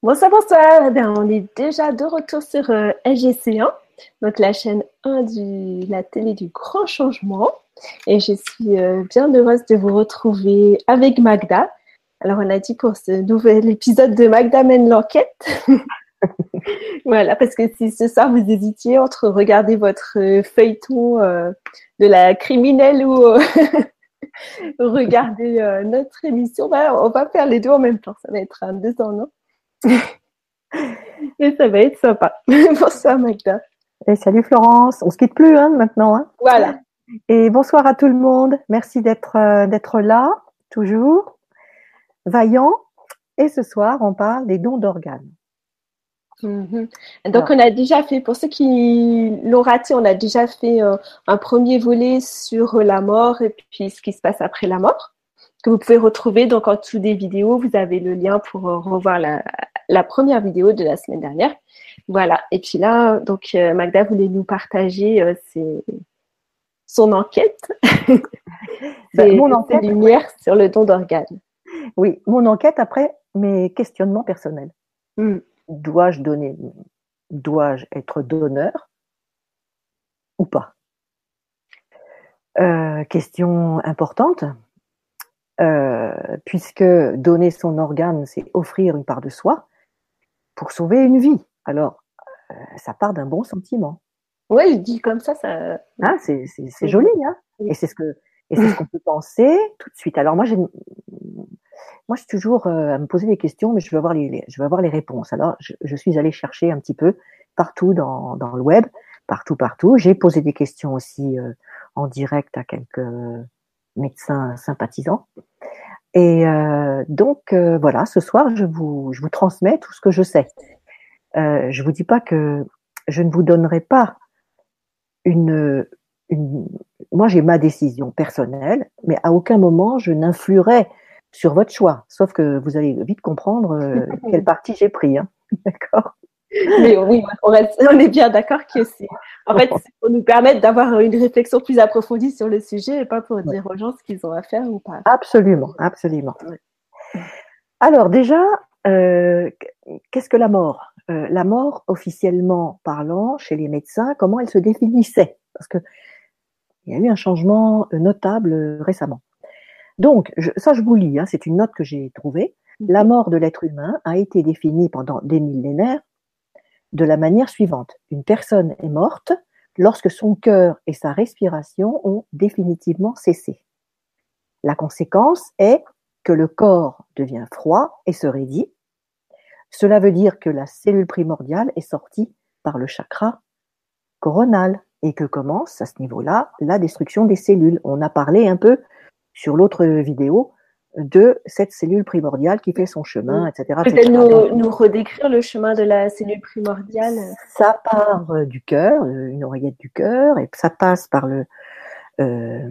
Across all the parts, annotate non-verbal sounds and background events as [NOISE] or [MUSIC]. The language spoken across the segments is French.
Bonsoir, bonsoir. Bien, on est déjà de retour sur euh, LGC1, donc la chaîne 1 de la télé du grand changement. Et je suis euh, bien heureuse de vous retrouver avec Magda. Alors, on a dit pour ce nouvel épisode de Magda mène l'enquête. [LAUGHS] voilà, parce que si ce soir vous hésitiez entre regarder votre euh, feuilleton euh, de la criminelle ou [LAUGHS] regarder notre émission, bah, on va faire les deux en même temps. Ça va être un deux en un. Et ça va être sympa. [LAUGHS] bonsoir Magda. Et salut Florence. On se quitte plus hein, maintenant. Hein. Voilà. Et bonsoir à tout le monde. Merci d'être d'être là, toujours, vaillant. Et ce soir, on parle des dons d'organes. Mhm. Donc, on a déjà fait, pour ceux qui l'ont raté, on a déjà fait euh, un premier volet sur la mort et puis ce qui se passe après la mort, que vous pouvez retrouver donc en dessous des vidéos. Vous avez le lien pour euh, revoir la, la, première vidéo de la semaine dernière. Voilà. Et puis là, donc euh, Magda voulait nous partager ses, son enquête, [LAUGHS] ben, mon enquête, lumière sur le don d'organes. Oui, mon enquête après mes questionnements personnels. Hmm dois-je donner, dois-je être donneur ou pas? Euh, Question importante, euh, puisque donner son organe, c'est offrir une part de soi pour sauver une vie. Alors, euh, ça part d'un bon sentiment. Oui, je dis comme ça, ça. Ah, c'est joli, hein Et c'est ce que et c'est ce qu'on peut penser tout de suite. Alors moi, j'ai moi, je suis toujours euh, à me poser des questions, mais je veux avoir les, je veux avoir les réponses. Alors, je, je, suis allée chercher un petit peu partout dans, dans le web, partout, partout. J'ai posé des questions aussi euh, en direct à quelques médecins sympathisants. Et euh, donc, euh, voilà, ce soir, je vous, je vous transmets tout ce que je sais. Euh, je vous dis pas que je ne vous donnerai pas une, une moi, j'ai ma décision personnelle, mais à aucun moment je n'influerai sur votre choix. Sauf que vous allez vite comprendre [LAUGHS] quelle partie j'ai pris. Hein. D'accord? Mais oui, on, est bien d'accord que c'est. En fait, c'est pour nous permettre d'avoir une réflexion plus approfondie sur le sujet et pas pour dire aux gens ce qu'ils ont à faire ou pas. Absolument, absolument. Alors, déjà, euh, qu'est-ce que la mort? Euh, La mort, officiellement parlant, chez les médecins, comment elle se définissait? Parce que il y a eu un changement notable récemment. Donc, ça je vous lis, hein, c'est une note que j'ai trouvée. Mhm. La mort de l'être humain a été définie pendant des millénaires de la manière suivante. Une personne est morte lorsque son cœur et sa respiration ont définitivement cessé. La conséquence est que le corps devient froid et se raidit. Cela veut dire que la cellule primordiale est sortie par le chakra coronal et que commence à ce niveau-là la destruction des cellules. On a parlé un peu sur l'autre vidéo de cette cellule primordiale qui fait son chemin, etc. Peut-être nous, nous, redécrire le chemin de la cellule primordiale Ça part euh, du cœur, euh, une oreillette du cœur, et ça passe par le, euh,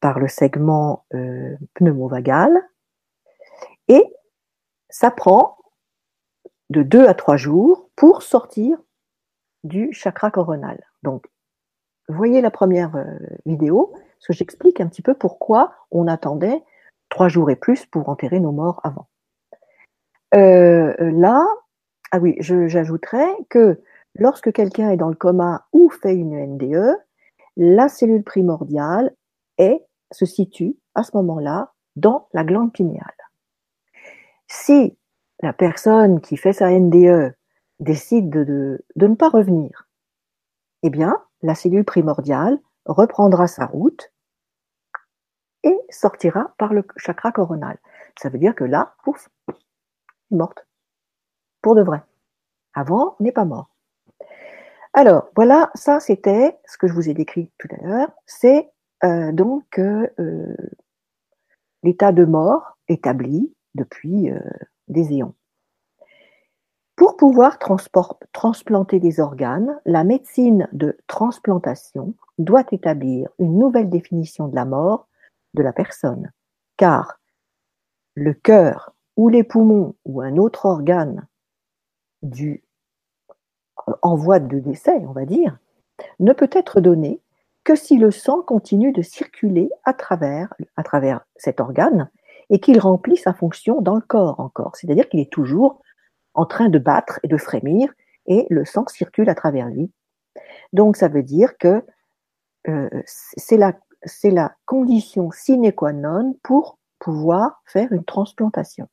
par le segment euh, pneumovagal, et ça prend de deux à trois jours pour sortir du chakra coronal. Donc, voyez la première vidéo, parce que j'explique un petit peu pourquoi on attendait trois jours et plus pour enterrer nos morts avant. Euh, là, ah oui, j'ajouterais que lorsque quelqu'un est dans le coma ou fait une NDE, la cellule primordiale est, se situe à ce moment-là dans la glande pinéale. Si la personne qui fait sa NDE décide de, de ne pas revenir, eh bien, la cellule primordiale reprendra sa route et sortira par le chakra coronal. Ça veut dire que là, pouf, morte. Pour de vrai. Avant, n'est pas mort. Alors, voilà, ça c'était ce que je vous ai décrit tout à l'heure. C'est euh, donc euh, l'état de mort établi depuis euh, des éons. Pour pouvoir transplanter des organes, la médecine de transplantation doit établir une nouvelle définition de la mort de la personne, car le cœur ou les poumons ou un autre organe du, en voie de décès, on va dire, ne peut être donné que si le sang continue de circuler à travers, à travers cet organe et qu'il remplit sa fonction dans le corps encore. C'est-à-dire qu'il est toujours en train de battre et de frémir, et le sang circule à travers lui. Donc ça veut dire que euh, c'est la, la condition sine qua non pour pouvoir faire une transplantation.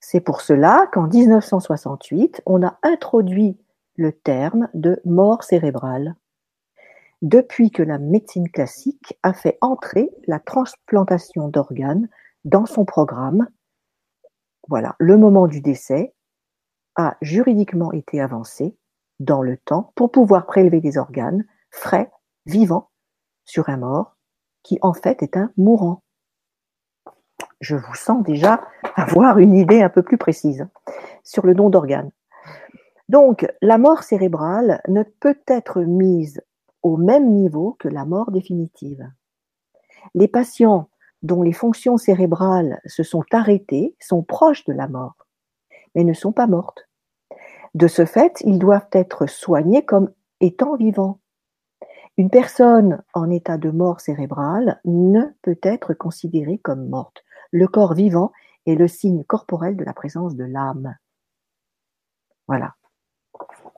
C'est pour cela qu'en 1968, on a introduit le terme de mort cérébrale, depuis que la médecine classique a fait entrer la transplantation d'organes dans son programme. Voilà, le moment du décès a juridiquement été avancé dans le temps pour pouvoir prélever des organes frais, vivants, sur un mort qui en fait est un mourant. Je vous sens déjà avoir une idée un peu plus précise sur le don d'organes. Donc, la mort cérébrale ne peut être mise au même niveau que la mort définitive. Les patients dont les fonctions cérébrales se sont arrêtées sont proches de la mort, mais ne sont pas mortes. De ce fait, ils doivent être soignés comme étant vivants. Une personne en état de mort cérébrale ne peut être considérée comme morte. Le corps vivant est le signe corporel de la présence de l'âme. Voilà.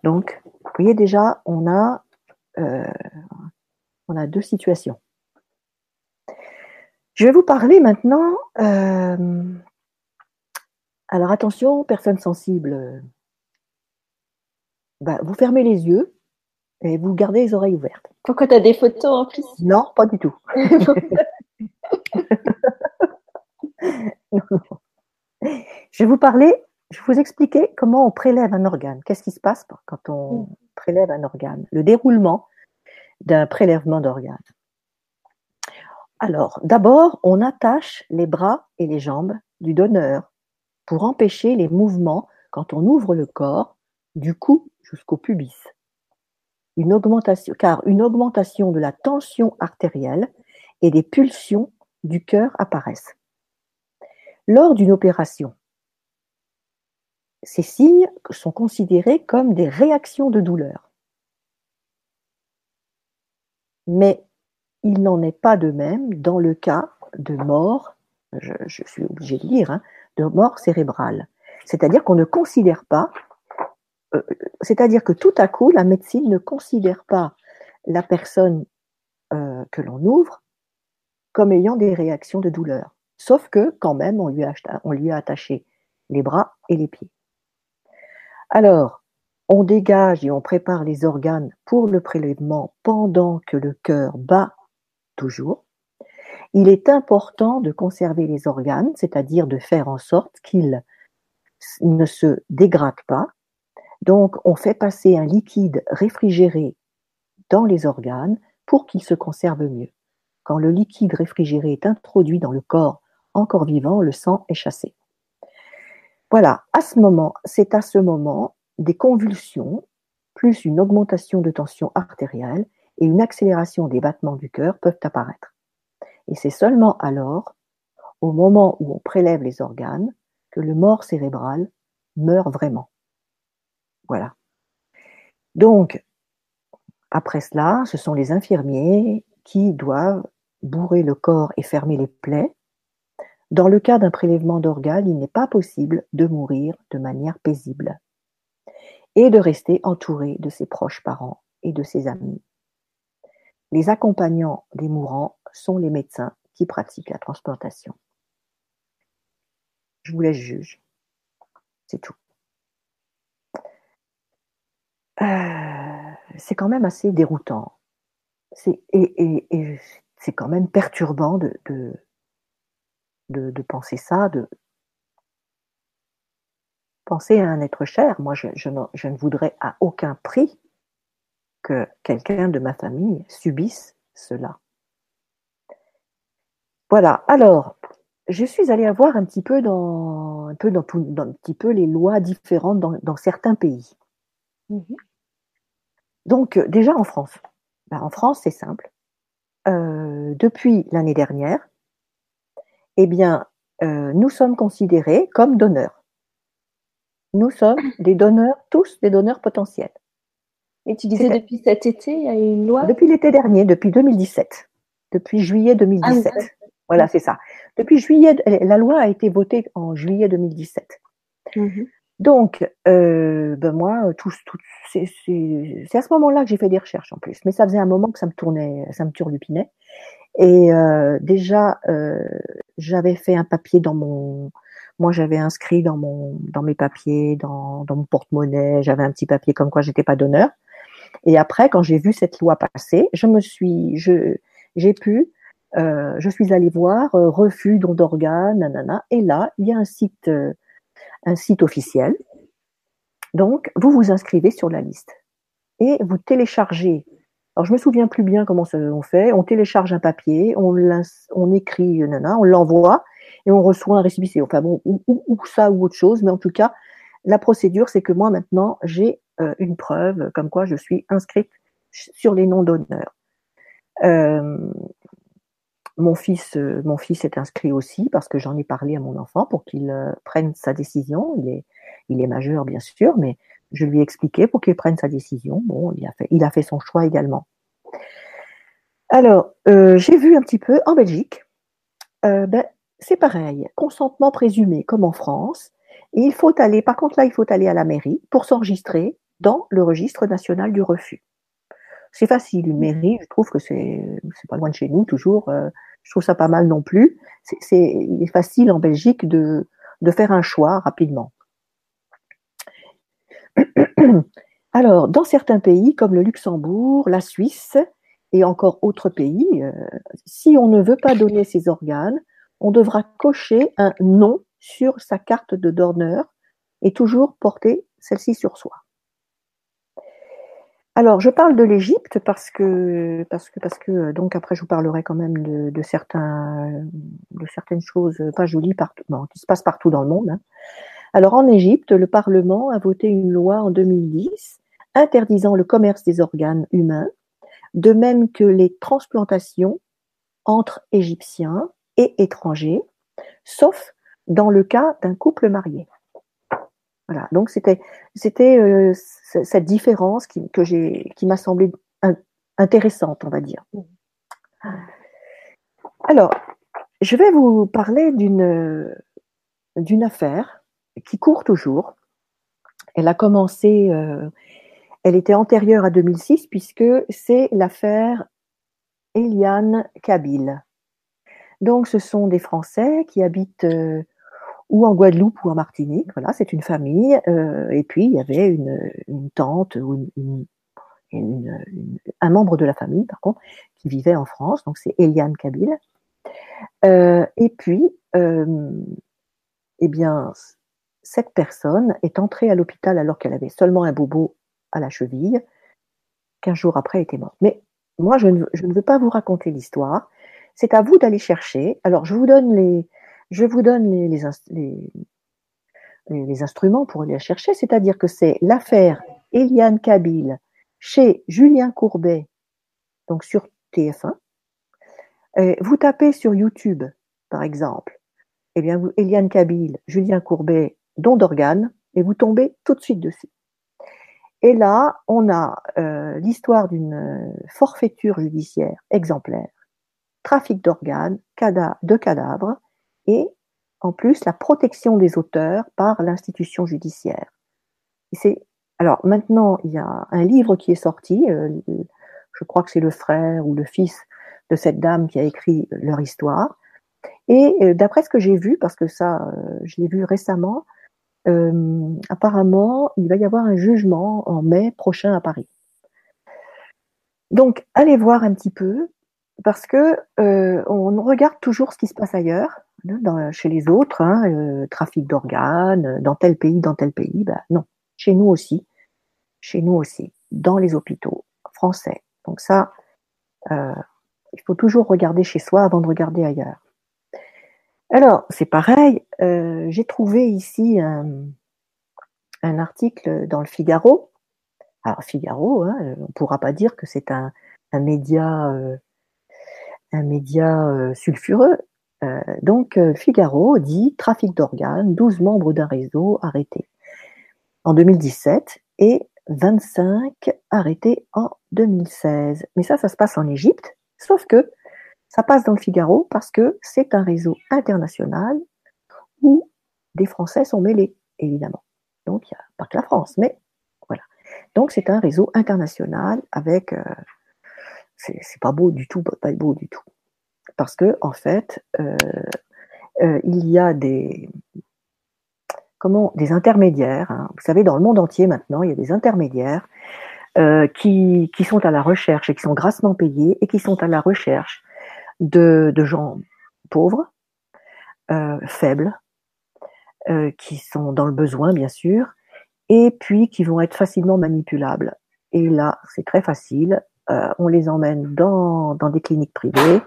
Donc, vous voyez déjà, on a, euh, deux situations. Je vais vous parler maintenant. Euh, alors attention, personne sensible, bah, vous fermez les yeux et vous gardez les oreilles ouvertes. Pourquoi tu as des photos en plus? Non, pas du tout. [LAUGHS] Je vais vous parler, je vais vous expliquer comment on prélève un organe. Qu'est-ce qui se passe quand on mm. prélève un organe? Le déroulement d'un prélèvement d'organe. Alors, d'abord, on attache les bras et les jambes du donneur pour empêcher les mouvements quand on ouvre le corps du cou jusqu'au pubis. Car une augmentation de la tension artérielle et des pulsions du cœur apparaissent. Lors d'une opération, ces signes sont considérés comme des réactions de douleur. Mais il n'en est pas de même dans le cas de mort, je, suis obligé de lire, hein, de mort cérébrale. C'est-à-dire qu'on ne considère pas, c'est-à-dire que tout à coup, la médecine ne considère pas la personne euh, que l'on ouvre comme ayant des réactions de douleur. Sauf que quand même, on lui, a, on lui a attaché les bras et les pieds. Alors, on dégage et on prépare les organes pour le prélèvement pendant que le cœur bat toujours. Il est important de conserver les organes, c'est-à-dire de faire en sorte qu'ils ne se dégradent pas. Donc, on fait passer un liquide réfrigéré dans les organes pour qu'ils se conservent mieux. Quand le liquide réfrigéré est introduit dans le corps encore vivant, le sang est chassé. Voilà, à ce moment, c'est à ce moment des convulsions, plus une augmentation de tension artérielle et une accélération des battements du cœur peuvent apparaître. Et c'est seulement alors, au moment où on prélève les organes, que le mort cérébral meurt vraiment. Voilà. Donc, après cela, ce sont les infirmiers qui doivent bourrer le corps et fermer les plaies. Dans le cas d'un prélèvement d'organes, il n'est pas possible de mourir de manière paisible et de rester entouré de ses proches parents et de ses amis. Les accompagnants des mourants sont les médecins qui pratiquent la transplantation. Je vous laisse juge. C'est tout. Euh, c'est quand même assez déroutant. et, c'est quand même perturbant de, de, penser ça, de penser à un être cher. Moi, je, je ne voudrais à aucun prix que quelqu'un de ma famille subisse cela. Voilà. Alors, je suis allée voir un petit peu dans un peu dans, un petit peu les lois différentes dans, certains pays. Mhm. Donc déjà en France. Ben, en France, c'est simple. Euh, depuis l'année dernière, eh bien, euh, nous sommes considérés comme donneurs. Nous sommes des donneurs, tous des donneurs potentiels. Et tu disais depuis cet été, il y a une loi? Depuis l'été dernier, depuis 2017. Depuis juillet 2017. Ah, voilà, c'est ça. Depuis juillet, la loi a été votée en juillet 2017. Mhm. Donc, euh, ben moi, tout, c'est à ce moment-là que j'ai fait des recherches en plus. Mais ça faisait un moment que ça me tournait, ça me turlupinait. Et euh, déjà, euh, j'avais fait un papier dans mon, moi j'avais inscrit dans mon, dans mes papiers, dans, mon porte-monnaie, j'avais un petit papier comme quoi j'étais pas d'honneur. Et après, quand j'ai vu cette loi passer, je me suis, je, j'ai pu, euh, je suis allée voir euh, refus don d'organes, nanana. Et là, il y a un site, euh, un site officiel. Donc, vous vous inscrivez sur la liste et vous téléchargez. Alors, je me souviens plus bien comment ça, on fait. On télécharge un papier, on, on écrit, nanana, on l'envoie et on reçoit un récipient. Enfin bon, ou, ou, ça ou autre chose, mais en tout cas, la procédure, c'est que moi maintenant, j'ai euh, une preuve comme quoi je suis inscrite sur les noms d'honneur. Euh, mon fils, euh, mon fils est inscrit aussi parce que j'en ai parlé à mon enfant pour qu'il euh, prenne sa décision. Il est, il est majeur bien sûr, mais je lui ai expliqué pour qu'il prenne sa décision. Bon, il a fait, il a fait son choix également. Alors, euh, j'ai vu un petit peu en Belgique. ben, c'est pareil, consentement présumé comme en France. Il faut aller, par contre là, il faut aller à la mairie pour s'enregistrer dans le registre national du refus. C'est facile, une mairie, je trouve que c'est c'est pas loin de chez nous toujours. Euh, je trouve ça pas mal non plus. C'est il est facile en Belgique de de faire un choix rapidement. [CLEARS THROAT] Alors, dans certains pays comme le Luxembourg, la Suisse et encore autres pays, euh, si on ne veut pas donner ses organes, on devra cocher un non sur sa carte de donneur et toujours porter celle-ci sur soi. Alors, je parle de l'Égypte parce que, parce que, parce que, donc après, je vous parlerai quand même de, certains, de certaines choses pas jolies partout, qui se passent partout dans le monde. Hein. Alors, en Égypte, le Parlement a voté une loi en 2010 interdisant le commerce des organes humains, de même que les transplantations entre Égyptiens et étrangers, sauf dans le cas d'un couple marié. Voilà. Donc c'était euh, cette différence qui, m'a semblé intéressante, on va dire. Alors, je vais vous parler d'une d'une affaire qui court toujours. Elle a commencé, euh, elle était antérieure à 2006 puisque c'est l'affaire Eliane Kabil. Donc, ce sont des Français qui habitent euh, ou en Guadeloupe ou en Martinique. Voilà, c'est une famille. Euh, et puis, il y avait une, tante ou un membre de la famille, par contre, qui vivait en France. Donc, c'est Eliane Kabil. Euh, et puis, eh bien, cette personne est entrée à l'hôpital alors qu'elle avait seulement un bobo à la cheville. Quinze jours après, elle était morte. Mais moi, je ne veux pas vous raconter l'histoire. C'est à vous d'aller chercher. Alors, je vous donne les, je vous donne les, instruments pour aller la chercher, c'est-à-dire que c'est l'affaire Eliane Kabil chez Julien Courbet, donc sur TF1. vous tapez sur YouTube, par exemple, eh bien, Eliane Kabil, Julien Courbet, don d'organes, et vous tombez tout de suite dessus. Et là, on a euh, l'histoire d'une forfaiture judiciaire exemplaire trafic d'organes, de cadavres et en plus la protection des auteurs par l'institution judiciaire. c'est alors maintenant il y a un livre qui est sorti, euh, je crois que c'est le frère ou le fils de cette dame qui a écrit leur histoire. Et euh, d'après ce que j'ai vu, parce que ça euh, je l'ai vu récemment, apparemment il va y avoir un jugement en mai prochain à Paris. Donc allez voir un petit peu parce que on regarde toujours ce qui se passe ailleurs, chez les autres, hein, euh, trafic d'organes, dans tel pays, dans tel pays. Ben non, chez nous aussi, chez nous aussi, dans les hôpitaux français. Donc ça, euh, il faut toujours regarder chez soi avant de regarder ailleurs. Alors, c'est pareil, euh, j'ai trouvé ici un, article dans le Figaro. Alors, Figaro, hein, on ne pourra pas dire que c'est un, média euh, euh, sulfureux. Euh, donc euh, Figaro dit trafic d'organes, 12 membres d'un réseau arrêtés en 2017 et 25 arrêtés en 2016. Mais ça, ça se passe en Égypte, sauf que ça passe dans le Figaro parce que c'est un réseau international où des Français sont mêlés. évidemment. Donc, il n'y a pas que la France, mais voilà. Donc, c'est un réseau international avec. Euh, c'est pas beau du tout, pas beau du tout. Parce que, en fait, euh, euh, il y a des. Comment Des intermédiaires. Hein. Vous savez, dans le monde entier maintenant, il y a des intermédiaires qui, qui, sont à la recherche et qui sont grassement payés et qui sont à la recherche de, de gens pauvres, faibles, euh, qui sont dans le besoin, bien sûr, et puis qui vont être facilement manipulables. Et là, c'est très facile. Euh, on les emmène dans, dans, des cliniques privées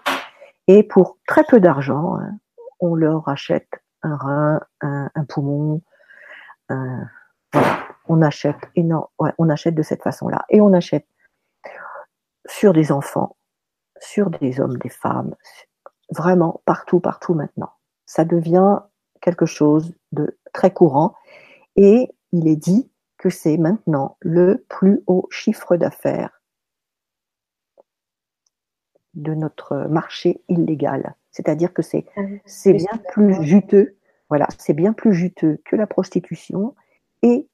et pour très peu d'argent, hein, on leur achète un rein, un, poumon. Un, on achète non, ouais, on achète de cette façon-là et on achète sur des enfants, sur des hommes, des femmes, vraiment partout, partout maintenant. Ça devient quelque chose de très courant et il est dit que c'est maintenant le plus haut chiffre d'affaires de notre marché illégal. C'est-à-dire que c'est ah c'est bien plus juteux, voilà, c'est bien plus juteux que la prostitution et,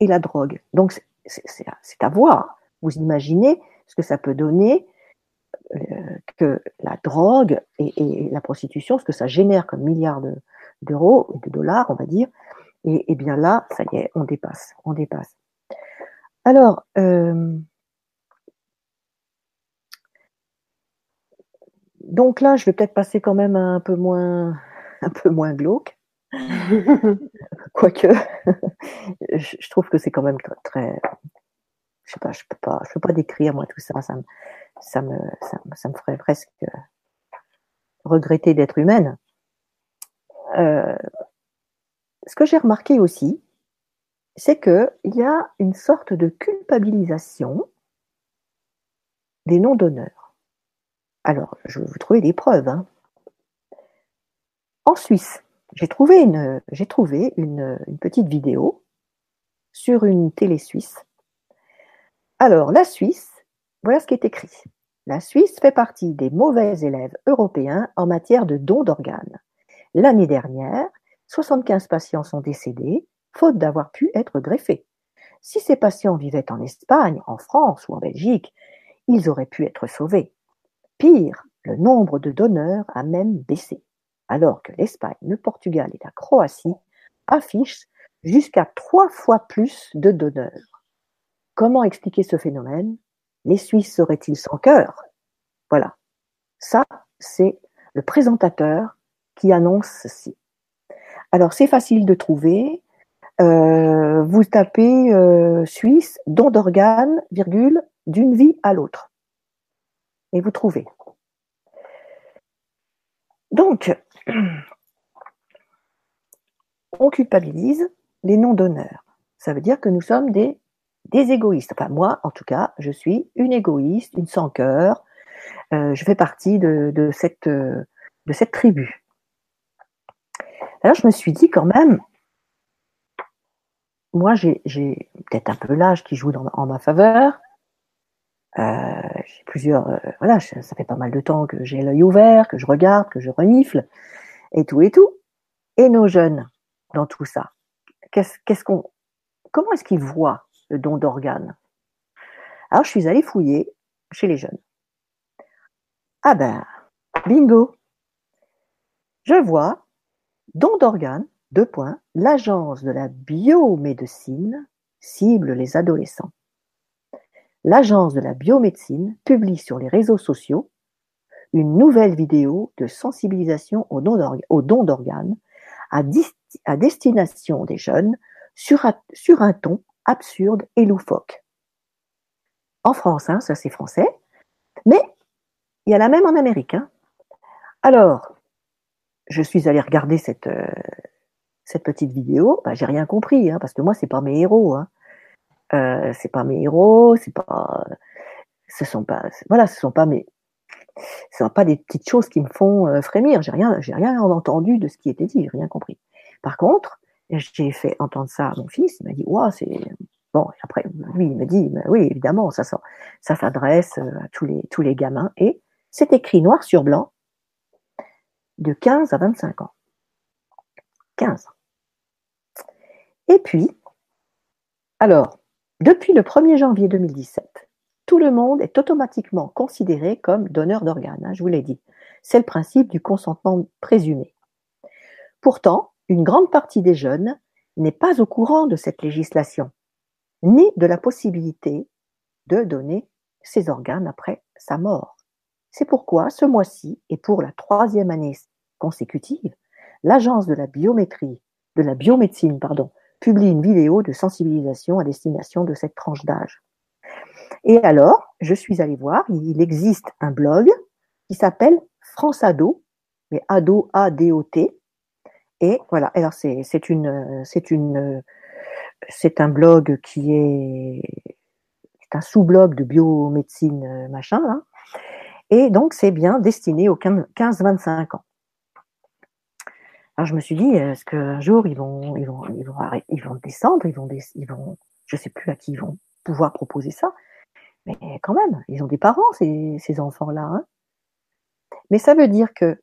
et la drogue. Donc c'est à voir. Vous imaginez ce que ça peut donner euh, que la drogue et, et, la prostitution, ce que ça génère comme milliards de, d'euros ou de dollars, on va dire. Et, bien là, ça y est, on dépasse, on dépasse. Alors, euh, donc là, je vais peut-être passer quand même un peu moins, [LAUGHS] un peu moins glauque. [LAUGHS] Quoique, [LAUGHS] je trouve que c'est quand même très, je sais pas, je peux pas, je peux pas décrire moi tout ça. Ça me, ça me, ça me ferait presque regretter d'être humaine. Euh, ce que j'ai remarqué aussi, c'est qu'il y a une sorte de culpabilisation des noms d'honneur. Alors, je vais vous trouver des preuves. Hein. En Suisse, j'ai trouvé, une, petite vidéo sur une télé suisse. Alors, la Suisse, voilà ce qui est écrit. La Suisse fait partie des mauvais élèves européens en matière de dons d'organes. L'année dernière, 75 patients sont décédés, faute d'avoir pu être greffés. Si ces patients vivaient en Espagne, en France ou en Belgique, ils auraient pu être sauvés. Le nombre de donneurs a même baissé, alors que l'Espagne, le Portugal et la Croatie affichent jusqu'à trois fois plus de donneurs. Comment expliquer ce phénomène? Les Suisses seraient-ils sans cœur? Voilà. Ça, c'est le présentateur qui annonce ceci. Alors, c'est facile de trouver. Euh, vous tapez euh, Suisse, don d'organes, virgule, d'une vie à l'autre. Et vous trouvez. Donc, [CLEARS THROAT] on culpabilise les noms d'honneur. Ça veut dire que nous sommes des, des égoïstes. Enfin, moi, en tout cas, je suis une égoïste, une sans cœur. Euh, je fais partie cette, de cette tribu. Alors je me suis dit quand même, moi j'ai peut-être un peu l'âge qui joue en ma faveur. Euh, j'ai plusieurs, euh, voilà, ça fait pas mal de temps que j'ai l'œil ouvert, que je regarde, que je renifle, et tout et tout. Et nos jeunes dans tout ça, qu'est-ce qu'on, comment est-ce qu'ils voient le don d'organes? Alors je suis allée fouiller chez les jeunes. Ah ben, bingo. Je vois Don d'organes, deux points, l'agence de la biomédecine cible les adolescents. L'agence de la biomédecine publie sur les réseaux sociaux une nouvelle vidéo de sensibilisation au don d'organes à, destination des jeunes sur un, ton absurde et loufoque. En France, hein, ça c'est français, mais il y a la même en Amérique. Hein. Alors, je suis allée regarder cette, euh, petite vidéo, bah, j'ai rien compris, hein, parce que moi, c'est pas mes héros. Hein. Euh, c'est pas mes héros, c'est pas, ce sont pas, voilà, ce sont pas mes, ce sont pas des petites choses qui me font euh, frémir. J'ai rien, j'ai rien entendu de ce qui était dit, j'ai rien compris. Par contre, j'ai fait entendre ça à mon fils, il m'a dit, c'est bon. Après, lui, il me dit, oui, évidemment, ça, s'adresse à tous les tous les gamins et c'est écrit noir sur blanc de 15 à 25 ans. 15. Et puis, alors, depuis le 1er janvier 2017, tout le monde est automatiquement considéré comme donneur d'organes, hein, je vous l'ai dit. C'est le principe du consentement présumé. Pourtant, une grande partie des jeunes n'est pas au courant de cette législation, ni de la possibilité de donner ses organes après sa mort. C'est pourquoi ce mois-ci, et pour la troisième année consécutive, l'Agence de la biométrie, de la biomédecine, pardon, publie une vidéo de sensibilisation à destination de cette tranche d'âge. Et alors, je suis allée voir, il existe un blog qui s'appelle France Ado, mais Ado A-D-O-T. Et voilà, alors c'est une, c'est une, c'est un blog qui est, un sous-blog de biomédecine machin, là. Et donc, c'est bien destiné aux 15-25 ans. Alors, je me suis dit, est-ce qu'un jour, ils vont, ils vont, ils vont, ils vont descendre, ils vont, ils vont, je sais plus à qui ils vont pouvoir proposer ça. Mais quand même, ils ont des parents, ces, ces enfants-là. Hein. Mais ça veut dire que,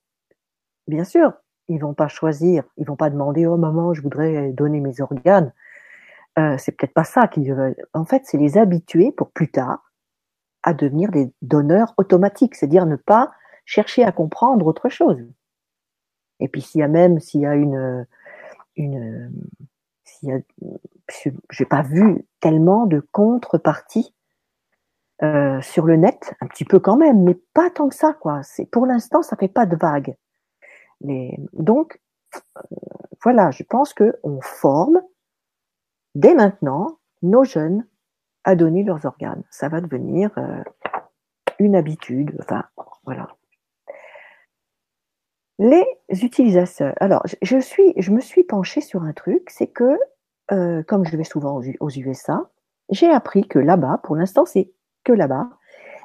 bien sûr, ils vont pas choisir, ils vont pas demander, oh maman, je voudrais donner mes organes. Euh, c'est peut-être pas ça qu'ils veulent. En fait, c'est les habituer pour plus tard à devenir des donneurs automatiques, c'est-à-dire ne pas chercher à comprendre autre chose. Et puis s'il y a même, s'il y a une, une, s'il y a, j'ai pas vu tellement de contreparties euh, sur le net, un petit peu quand même, mais pas tant que ça, quoi. C'est pour l'instant, ça fait pas de vague. Mais donc, euh, voilà, je pense que on forme dès maintenant nos jeunes à donner leurs organes. Ça va devenir euh, une habitude. Enfin, voilà. Les utilisateurs. Alors, je suis, je me suis penchée sur un truc, c'est que, comme je vais souvent aux USA, j'ai appris que là-bas, pour l'instant, c'est que là-bas,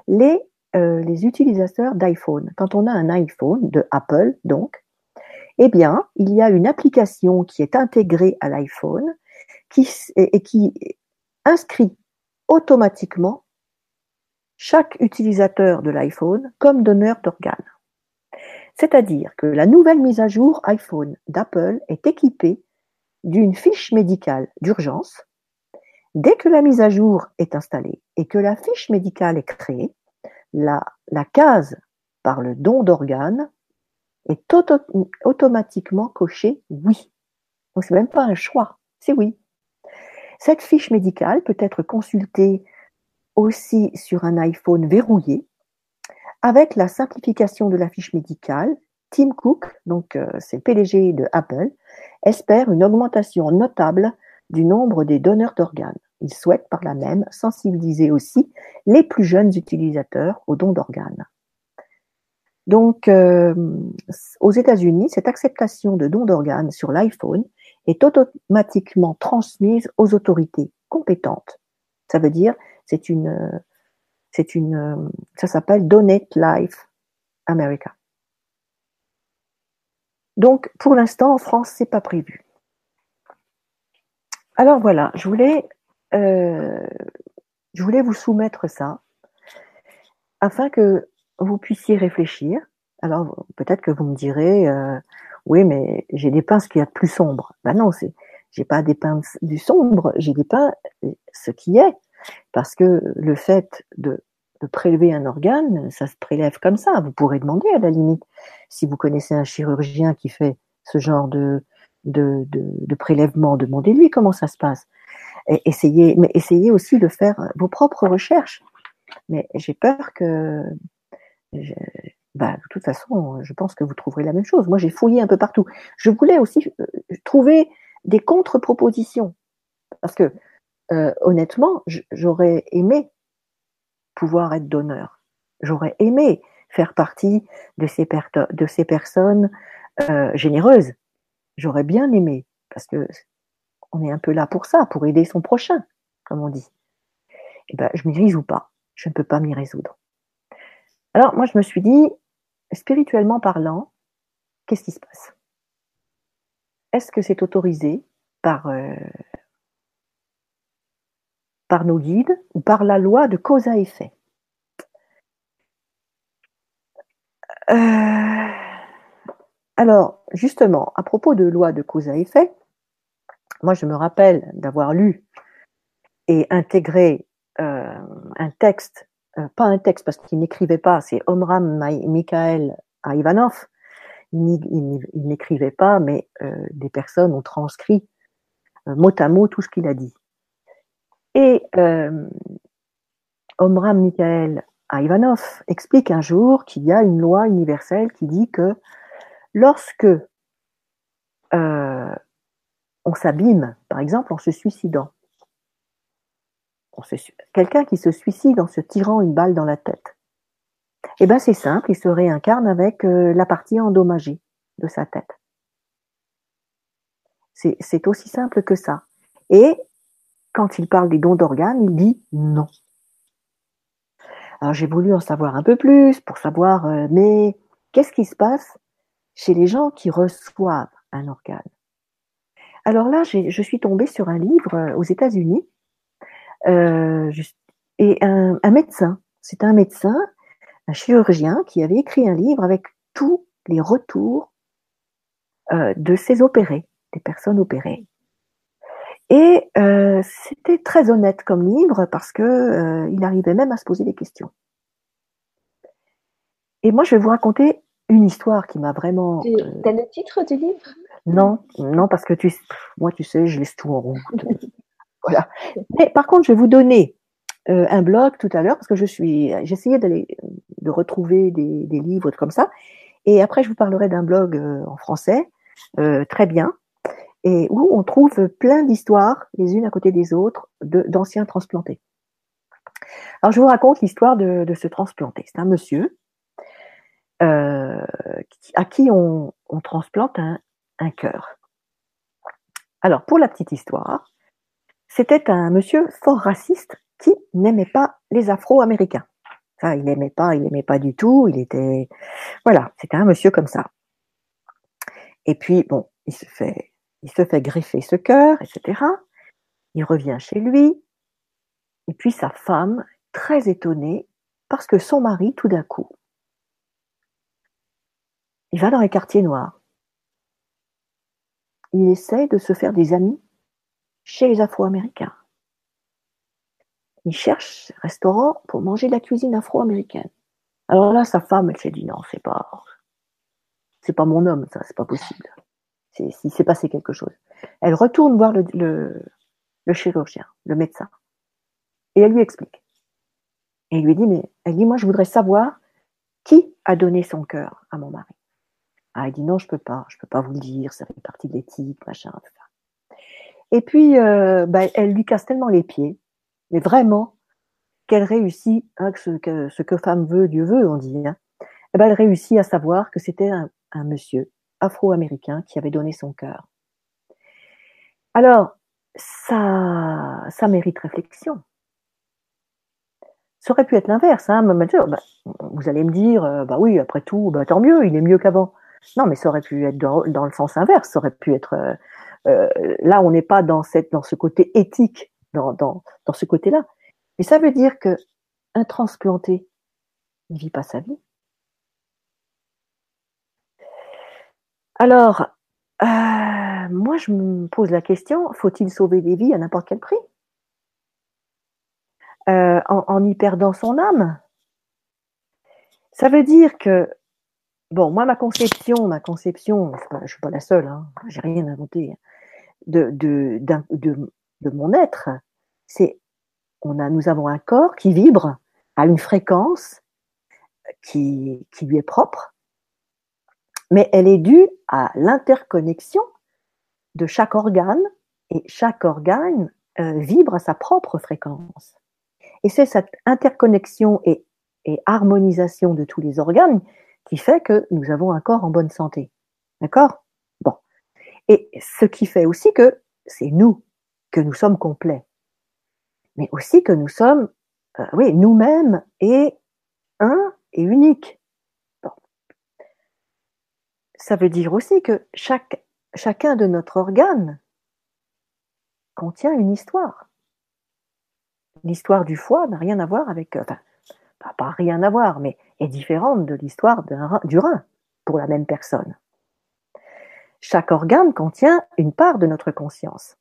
les, euh, les utilisateurs d'iPhone. Quand on a un iPhone de Apple, donc, eh bien, il y a une application qui est intégrée à l'iPhone qui, et, qui inscrit automatiquement chaque utilisateur de l'iPhone comme donneur d'organes. C'est-à-dire que la nouvelle mise à jour iPhone d'Apple est équipée d'une fiche médicale d'urgence Dès que la mise à jour est installée et que la fiche médicale est créée, la, case par le don d'organes est automatiquement cochée oui. Donc c'est même pas un choix, c'est oui. Cette fiche médicale peut être consultée aussi sur un iPhone verrouillé. Avec la simplification de la fiche médicale, Tim Cook, donc euh, c'est le PDG de Apple, espère une augmentation notable du nombre des donneurs d'organes. Il souhaite par là même sensibiliser aussi les plus jeunes utilisateurs aux dons d'organes. Donc, euh, aux États-Unis, cette acceptation de dons d'organes sur l'iPhone est automatiquement transmise aux autorités compétentes. Ça veut dire, c'est une, c'est une, ça s'appelle Donate Life America. Donc, pour l'instant, en France, c'est pas prévu. Alors voilà, je voulais euh, vous soumettre ça afin que vous puissiez réfléchir. Alors peut-être que vous me direz, euh, oui, mais j'ai des pinces qui a de plus sombre. Ben non, c'est, j'ai pas des pinces du sombre, j'ai des pinces ce qui est, parce que le fait de, prélever un organe, ça se prélève comme ça. Vous pourrez demander à la limite si vous connaissez un chirurgien qui fait ce genre de, de, de, de prélèvement, demandez-lui comment ça se passe essayez, mais essayez aussi de faire vos propres recherches. Mais j'ai peur que, bah, de toute façon, je pense que vous trouverez la même chose. Moi, j'ai fouillé un peu partout. Je voulais aussi euh, trouver des contre-propositions, parce que euh, honnêtement, j'aurais aimé pouvoir être donneur. J'aurais aimé faire partie de ces, personnes euh, généreuses. J'aurais bien aimé, parce que on est un peu là pour ça, pour aider son prochain, comme on dit. Et eh ben, je m'y résous pas. Je ne peux pas m'y résoudre. Alors, moi, je me suis dit, spirituellement parlant, qu'est-ce qui se passe? Est-ce que c'est autorisé par, euh, par nos guides ou par la loi de cause à effet euh, Alors, justement, à propos de loi de cause à effet, moi je me rappelle d'avoir lu et intégré euh, un texte, euh, pas un texte parce qu'il n'écrivait pas, c'est Omram Mikhail à Ivanov. Il n'écrivait pas, mais des personnes ont transcrit mot à mot tout ce qu'il a dit. Et Omram Mikhail à Ivanov explique un jour qu'il y a une loi universelle qui dit que lorsque on s'abîme, par exemple en se suicidant, quelqu'un qui se suicide en se tirant une balle dans la tête, eh ben c'est simple, il se réincarne avec euh, la partie endommagée de sa tête. C'est aussi simple que ça. Et quand il parle des dons d'organes, il dit non. Alors j'ai voulu en savoir un peu plus pour savoir, euh, mais qu'est-ce qui se passe chez les gens qui reçoivent un organe? Alors là, je suis tombée sur un livre euh, aux États-Unis euh, et un, médecin. C'est un médecin, un chirurgien qui avait écrit un livre avec tous les retours de ces opérés, des personnes opérées. Et euh, c'était très honnête comme livre parce que il arrivait même à se poser des questions. Et moi, je vais vous raconter une histoire qui m'a vraiment. T'as le titre du livre? Non, non, parce que tu, moi, tu sais, je laisse tout en route. [LAUGHS] Voilà. Mais par contre, je vais vous donner euh, un blog tout à l'heure parce que je suis, j'essayais d'aller de retrouver des, des, livres comme ça. Et après, je vous parlerai d'un blog euh, en français, euh, très bien, et où on trouve plein d'histoires les unes à côté des autres d'anciens transplantés. Alors, je vous raconte l'histoire de, ce transplanté. C'est un monsieur à qui on, on transplante un, un cœur. Alors, pour la petite histoire, c'était un monsieur fort raciste qui n'aimait pas les Afro-Américains. Ça, il n'aimait pas, il n'aimait pas du tout. Il était, voilà, c'était un monsieur comme ça. Et puis bon, il se fait, il se fait greffer ce cœur, etc. Il revient chez lui. Et puis sa femme, très étonnée, parce que son mari, tout d'un coup, il va dans les quartiers noirs. Il essaie de se faire des amis chez les Afro-Américains. Il cherche un restaurant pour manger de la cuisine afro-américaine. Alors là, sa femme, elle s'est dit non, c'est pas, c'est pas mon homme, ça, c'est pas possible. Il s'est passé quelque chose. Elle retourne voir le, chirurgien, le médecin, et elle lui explique. Et il lui dit, mais elle dit, moi, je voudrais savoir qui a donné son cœur à mon mari. Ah, il dit non, je peux pas, je peux pas vous le dire, ça fait partie de l'éthique, machin, tout ça. Et puis, euh, bah, elle lui casse tellement les pieds, mais vraiment, qu'elle réussit, hein, ce, que ce, que femme veut, Dieu veut, on dit, hein, eh ben, elle réussit à savoir que c'était un monsieur afro-américain qui avait donné son cœur. Alors, ça, ça mérite réflexion. Ça aurait pu être l'inverse. Hein, bah, vous allez me dire, euh, bah oui, après tout, bah, tant mieux, il est mieux qu'avant. Non, mais ça aurait pu être dans, le sens inverse. Ça aurait pu être, euh, euh, là, on n'est pas dans, ce côté éthique, dans ce côté-là. Mais ça veut dire que un transplanté ne vit pas sa vie. Alors, euh, moi, je me pose la question faut-il sauver des vies à n'importe quel prix? Euh, en, y perdant son âme? Ça veut dire que, bon, moi, ma conception, ma conception, je ne suis pas la seule, hein, j'ai rien inventé. Hein, de, de, de, de mon être, c'est on a, nous avons un corps qui vibre à une fréquence qui, qui lui est propre, mais elle est due à l'interconnexion de chaque organe et chaque organe euh, vibre à sa propre fréquence. Et c'est cette interconnexion et, harmonisation de tous les organes qui fait que nous avons un corps en bonne santé. D'accord? Et ce qui fait aussi que c'est nous, que nous sommes complets. Mais aussi que nous sommes, euh, oui, nous-mêmes et un et unique. Ça veut dire aussi que chacun de notre organe contient une histoire. L'histoire du foie n'a rien à voir avec, euh, enfin, pas rien à voir, mais est différente de l'histoire du rein pour la même personne. Chaque organe contient une part de notre conscience.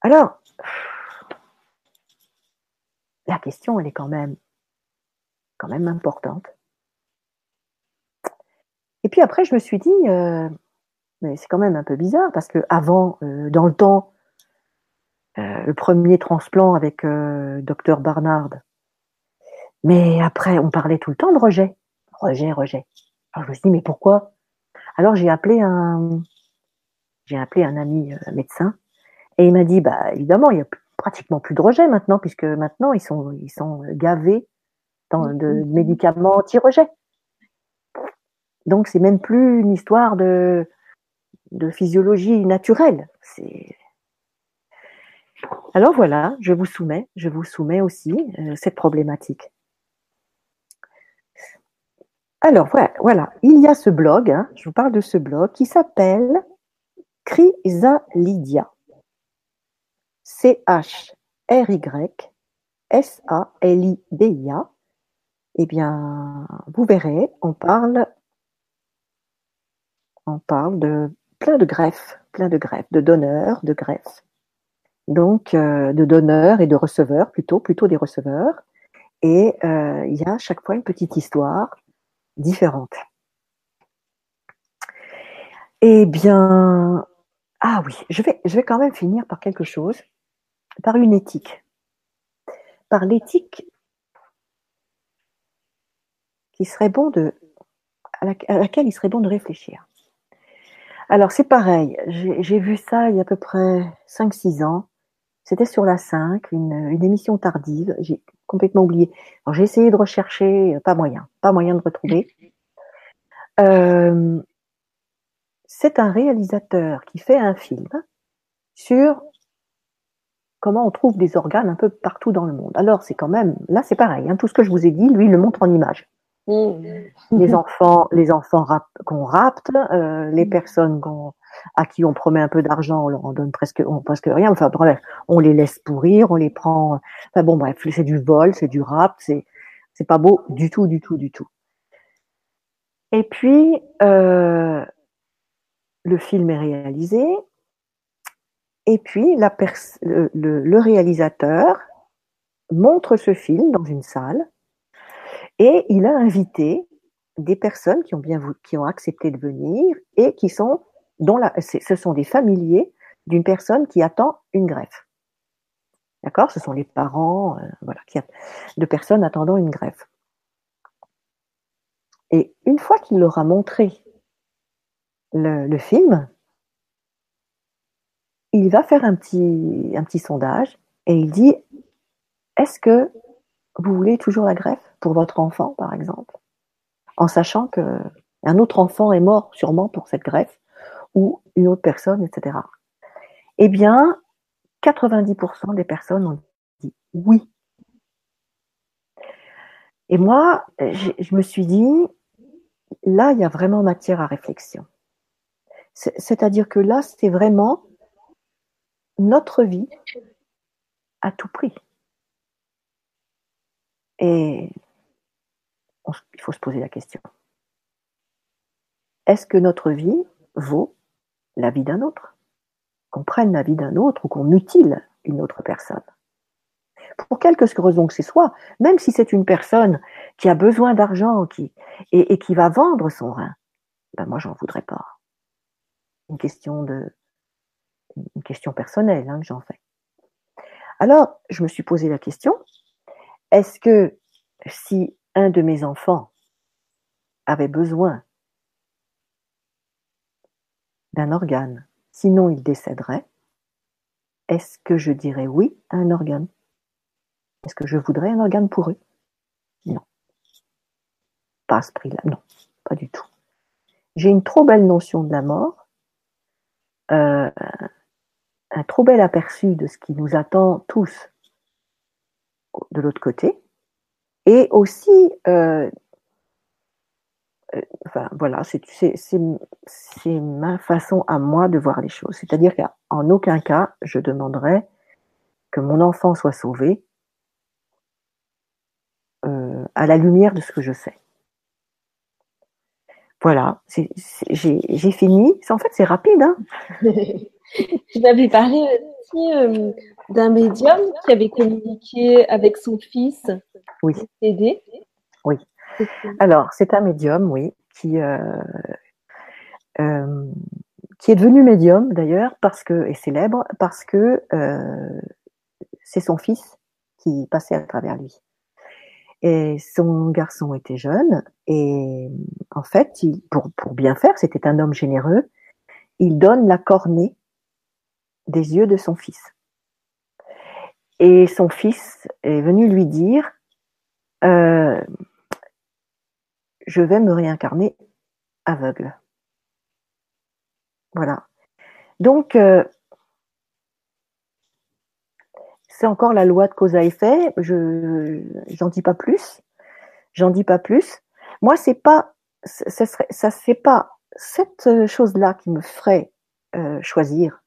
Alors, la question, elle est quand même, quand même importante. Et puis après, je me suis dit, euh, mais c'est quand même un peu bizarre parce que avant, euh, dans le temps, euh, le premier transplant avec docteur Barnard, mais après, on parlait tout le temps de rejet, rejet, rejet. Alors je me suis dit, mais pourquoi? Alors j'ai appelé un, j'ai appelé un ami médecin et il m'a dit, bah évidemment, il y a pratiquement plus de rejet maintenant puisque maintenant ils sont, ils sont gavés de mm-hmm. médicaments anti-rejet. Donc c'est même plus une histoire de, physiologie naturelle. Alors voilà, je vous soumets, je vous soumets aussi euh, cette problématique. Alors voilà, il y a ce blog, hein, je vous parle de ce blog qui s'appelle Chrysalidia. C-H-R-Y-S-A-L-I-D-I-A. Eh bien, vous verrez, on parle on parle de plein de greffes, plein de greffes, de donneurs, de greffes. Donc, euh, de donneurs et de receveurs, plutôt, plutôt des receveurs. Et euh, il y a à chaque fois une petite histoire différente. Eh bien, ah oui, je vais, quand même finir par quelque chose, par une éthique. Par l'éthique qui serait bon de, à laquelle il serait bon de réfléchir. Alors c'est pareil, j'ai vu ça il y a à peu près 5-6 ans. C'était sur la 5, une, émission tardive. J'ai complètement oublié. J'ai essayé de rechercher, pas moyen, pas moyen de retrouver. Euh, c'est un réalisateur qui fait un film sur comment on trouve des organes un peu partout dans le monde. Alors c'est quand même, là c'est pareil, hein, tout ce que je vous ai dit, lui il le montre en image. Mm. Les enfants, les enfants qu'on rapte, euh, les mm. personnes à qui on promet un peu d'argent, on leur en donne presque, presque rien. Enfin bref, on les laisse pourrir, on les prend. Enfin bon bref, c'est du vol, c'est du rap, c'est c'est pas beau du tout, du tout, du tout. Et puis euh, le film est réalisé. Et puis la le, le réalisateur montre ce film dans une salle et il a invité des personnes qui ont bien qui ont accepté de venir et qui sont dont la, ce sont des familiers d'une personne qui attend une greffe. D'accord? Ce sont les parents, euh, voilà, de personnes attendant une greffe. Et une fois qu'il leur a montré le, le, film, il va faire un petit, un petit sondage et il dit est-ce que vous voulez toujours la greffe? Pour votre enfant, par exemple, en sachant que un autre enfant est mort sûrement pour cette greffe, ou une autre personne, etc. Eh bien, 90% des personnes ont dit oui. Et moi, je me suis dit, là, il y a vraiment matière à réflexion. C'est-à-dire que là, c'est vraiment notre vie à tout prix. Et il faut se poser la question. Est-ce que notre vie vaut la vie d'un autre? Qu'on prenne la vie d'un autre ou qu'on mutile une autre personne? Pour quelque raison que ce soit, même si c'est une personne qui a besoin d'argent qui, et, qui va vendre son rein, ben moi j'en voudrais pas. Une question de une question personnelle hein, que j'en fais. Alors, je me suis posé la question, est-ce que si un de mes enfants avait besoin d'un organe, sinon il décéderait, est-ce que je dirais oui à un organe? Est-ce que je voudrais un organe pour eux? Non. Pas à ce prix-là, non, pas du tout. J'ai une trop belle notion de la mort, euh, un trop bel aperçu de ce qui nous attend tous de l'autre côté, et aussi, euh, euh, voilà, c'est ma façon à moi de voir les choses. C'est-à-dire qu'en aucun cas, je demanderais que mon enfant soit sauvé euh, à la lumière de ce que je sais. Voilà, j'ai fini. En fait, c'est rapide. Hein [LAUGHS] tu m'avais parlé aussi euh, d'un médium qui avait communiqué avec son fils. Oui. Aidé? Oui. Alors, c'est un médium, oui, qui, euh, euh, qui est devenu médium d'ailleurs parce que est célèbre parce que c'est son fils qui passait à travers lui. Et son garçon était jeune et en fait, il, pour, pour bien faire, c'était un homme généreux. Il donne la cornée des yeux de son fils. Et son fils est venu lui dire, euh, je vais me réincarner aveugle. Voilà. Donc, euh, c'est encore la loi de cause à effet. Je j'en dis pas plus. J'en dis pas plus. Moi, c'est pas pas cette chose-là qui me ferait euh, choisir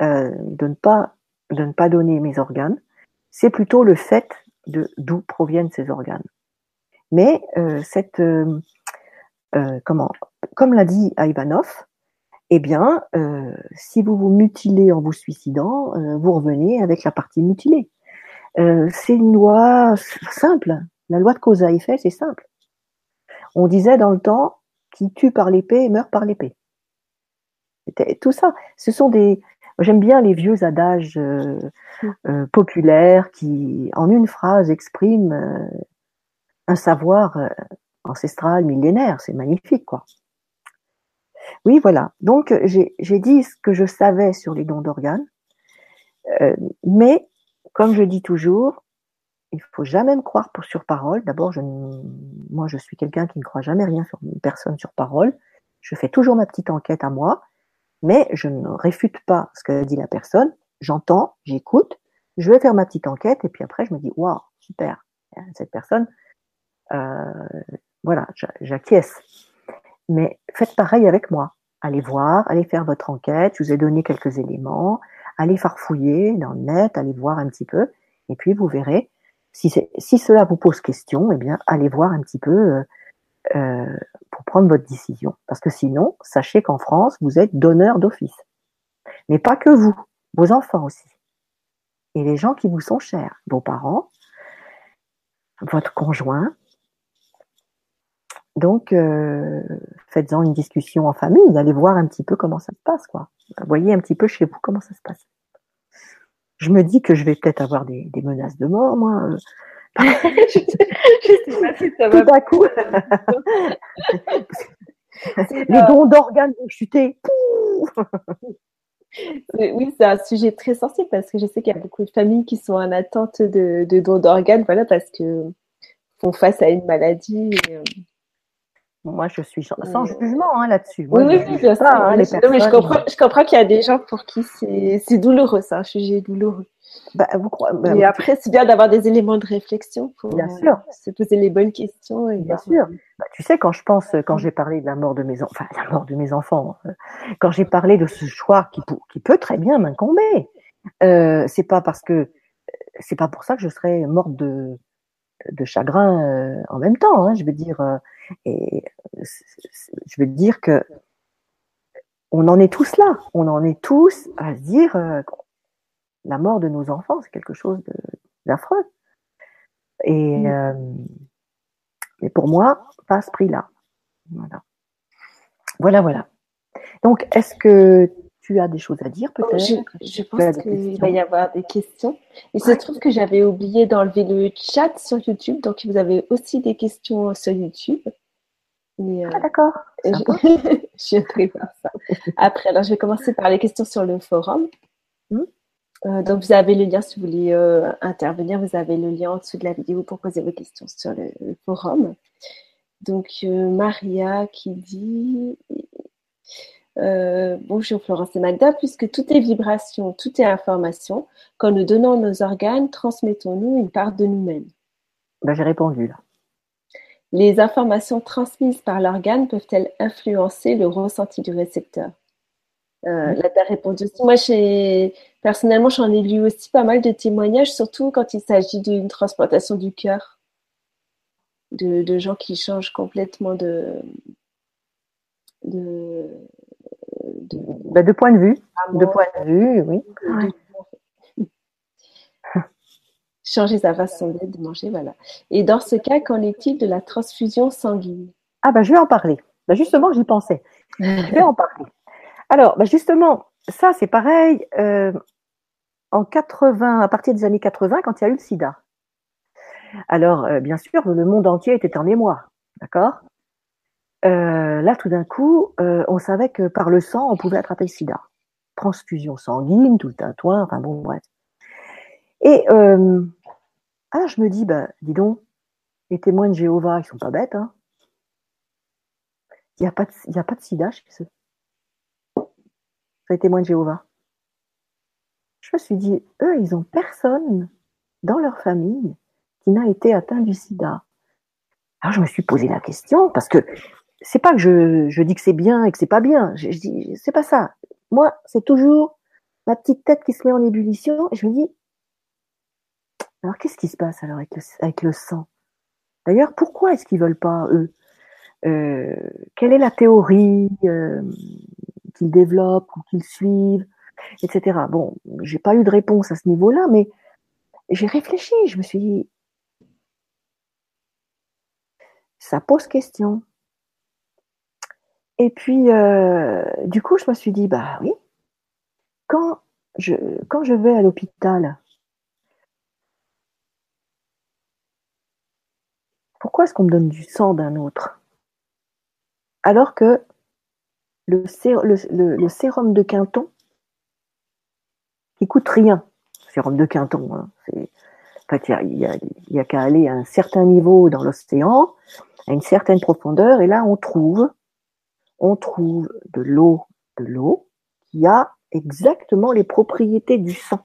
euh, de ne pas donner mes organes. C'est plutôt le fait de d'où proviennent ces organes. Mais euh, euh, comme l'a dit Ivanov, eh bien, si vous vous mutilez en vous suicidant, vous revenez avec la partie mutilée. C'est une loi simple. La loi de cause à effet, c'est simple. On disait dans le temps, qui tue par l'épée meurt par l'épée. Tout ça, ce sont des. J'aime bien les vieux adages populaires qui, en une phrase, expriment un savoir ancestral, millénaire. C'est magnifique, quoi. Oui, voilà. Donc, j'ai dit ce que je savais sur les dons d'organes, euh, mais comme je dis toujours, il faut jamais me croire pour sur parole. D'abord, moi, je suis quelqu'un qui ne croit jamais rien sur une personne sur parole. Je fais toujours ma petite enquête à moi, mais je ne réfute pas ce que dit la personne. J'entends, j'écoute, je vais faire ma petite enquête et puis après, je me dis, waouh, super, cette personne, euh, voilà, j'acquiesce. Mais faites pareil avec moi. Allez voir, allez faire votre enquête. Je vous ai donné quelques éléments. Allez farfouiller dans le net, allez voir un petit peu. Et puis vous verrez. Si, cela vous pose question, eh bien, allez voir un petit peu euh, euh, prendre votre décision. Parce que sinon, sachez qu'en France, vous êtes donneur d'office. Mais pas que vous, vos enfants aussi. Et les gens qui vous sont chers, vos parents, votre conjoint, donc, euh, faites-en une discussion en famille, allez voir un petit peu comment ça se passe, quoi. Voyez un petit peu chez vous comment ça se passe. Je me dis que je vais peut-être avoir des, menaces de mort, moi. Je, sais, pas si ça va. Tout à coup. Les dons d'organes vont chuter. oui, c'est un sujet très sensible parce que je sais qu'il y a beaucoup de familles qui sont en attente de, dons d'organes, voilà, parce que font face à une maladie. Euh, moi, je suis sans jugement hein, là-dessus. Oui, oui, oui, bien sûr. Hein, mais je comprends, je comprends qu'il y a des gens pour qui c'est douloureux, c'est un sujet douloureux. Bah, vous croyez, bah, et après, c'est bien d'avoir des éléments de réflexion pour bien sûr. se poser les bonnes questions. Et bien sûr. Bah, tu sais, quand je pense, quand j'ai parlé de la mort de mes enfants, enfin, la mort de mes enfants, euh, quand j'ai parlé de ce choix qui, qui peut très bien m'incomber, euh, c'est pas parce que, c'est pas pour ça que je serais morte de, de chagrin euh, en même temps. Hein, je veux dire, euh, et je veux dire que on en est tous là. On en est tous à se dire euh, la mort de nos enfants, c'est quelque chose d'affreux. Et mm. mais pour moi, pas à ce prix-là. Voilà. Voilà, voilà. Donc, est-ce que tu as des choses à dire peut-être? je, pense qu'il va y avoir des questions. Il se trouve que j'avais oublié d'enlever le chat sur YouTube, donc vous avez aussi des questions sur YouTube. Euh, ah d'accord. Je, [LAUGHS] je vais voir ça. Après, alors je vais commencer par les questions sur le forum. Hmm. Euh, donc vous avez le lien si vous voulez euh, intervenir, vous avez le lien en dessous de la vidéo pour poser vos questions sur le forum. Donc Maria qui dit euh, bonjour Florence et Magda, puisque tout est vibration, tout est information, quand nous donnons nos organes, transmettons-nous une part de nous-mêmes ben, J'ai répondu là. Les informations transmises par l'organe peuvent-elles influencer le ressenti du récepteur? Euh, Là, tu as répondu aussi. Moi, personnellement, j'en ai lu aussi pas mal de témoignages, surtout quand il s'agit d'une transplantation du cœur, de, gens qui changent complètement de, de, de, bah, de point de vue. De point de vue, oui. Changer sa façon d'être, de manger, voilà. Et dans ce cas, qu'en est-il de la transfusion sanguine Ah bah je vais en parler. Bah, justement, j'y pensais. je vais en parler. Alors, bah, justement, ça c'est pareil. Euh, en 80, à partir des années 80, quand il y a eu le sida. Alors, euh, bien sûr, le monde entier était en émoi, d'accord? Euh, Là, tout d'un coup, on savait que par le sang, on pouvait attraper le sida. Transfusion sanguine, tout le tintouin, enfin bon, bref. Et alors, je me dis, bah, dis donc, les témoins de Jéhovah, ils sont pas bêtes, hein? Il n'y a, pas de, a pas sida chez. Les témoins de Jéhovah je me suis dit, eux, ils ont personne dans leur famille qui n'a été atteint du sida. Alors je me suis posé la question parce que c'est pas que je, je dis que c'est bien et que c'est pas bien. Je, dis c'est pas ça. Moi, c'est toujours ma petite tête qui se met en ébullition et je me dis alors qu'est-ce qui se passe alors avec le, avec le sang? D'ailleurs, pourquoi est-ce qu'ils veulent pas eux? Euh, Quelle est la théorie euh, qu'ils développent ou qu'ils suivent etc. Bon, j'ai pas eu de réponse à ce niveau-là, mais j'ai réfléchi, je me suis dit, ça pose question. Et puis, euh, du coup, je me suis dit, bah oui, quand je, quand je vais à l'hôpital, pourquoi est-ce qu'on me donne du sang d'un autre? Alors que le, sérum de Quinton, qui coûte rien. Sérum de Quinton. Hein. En fait, il y a, a qu'à aller à un certain niveau dans l'océan, à une certaine profondeur, et là, on trouve, on trouve de l'eau, de l'eau qui a exactement les propriétés du sang.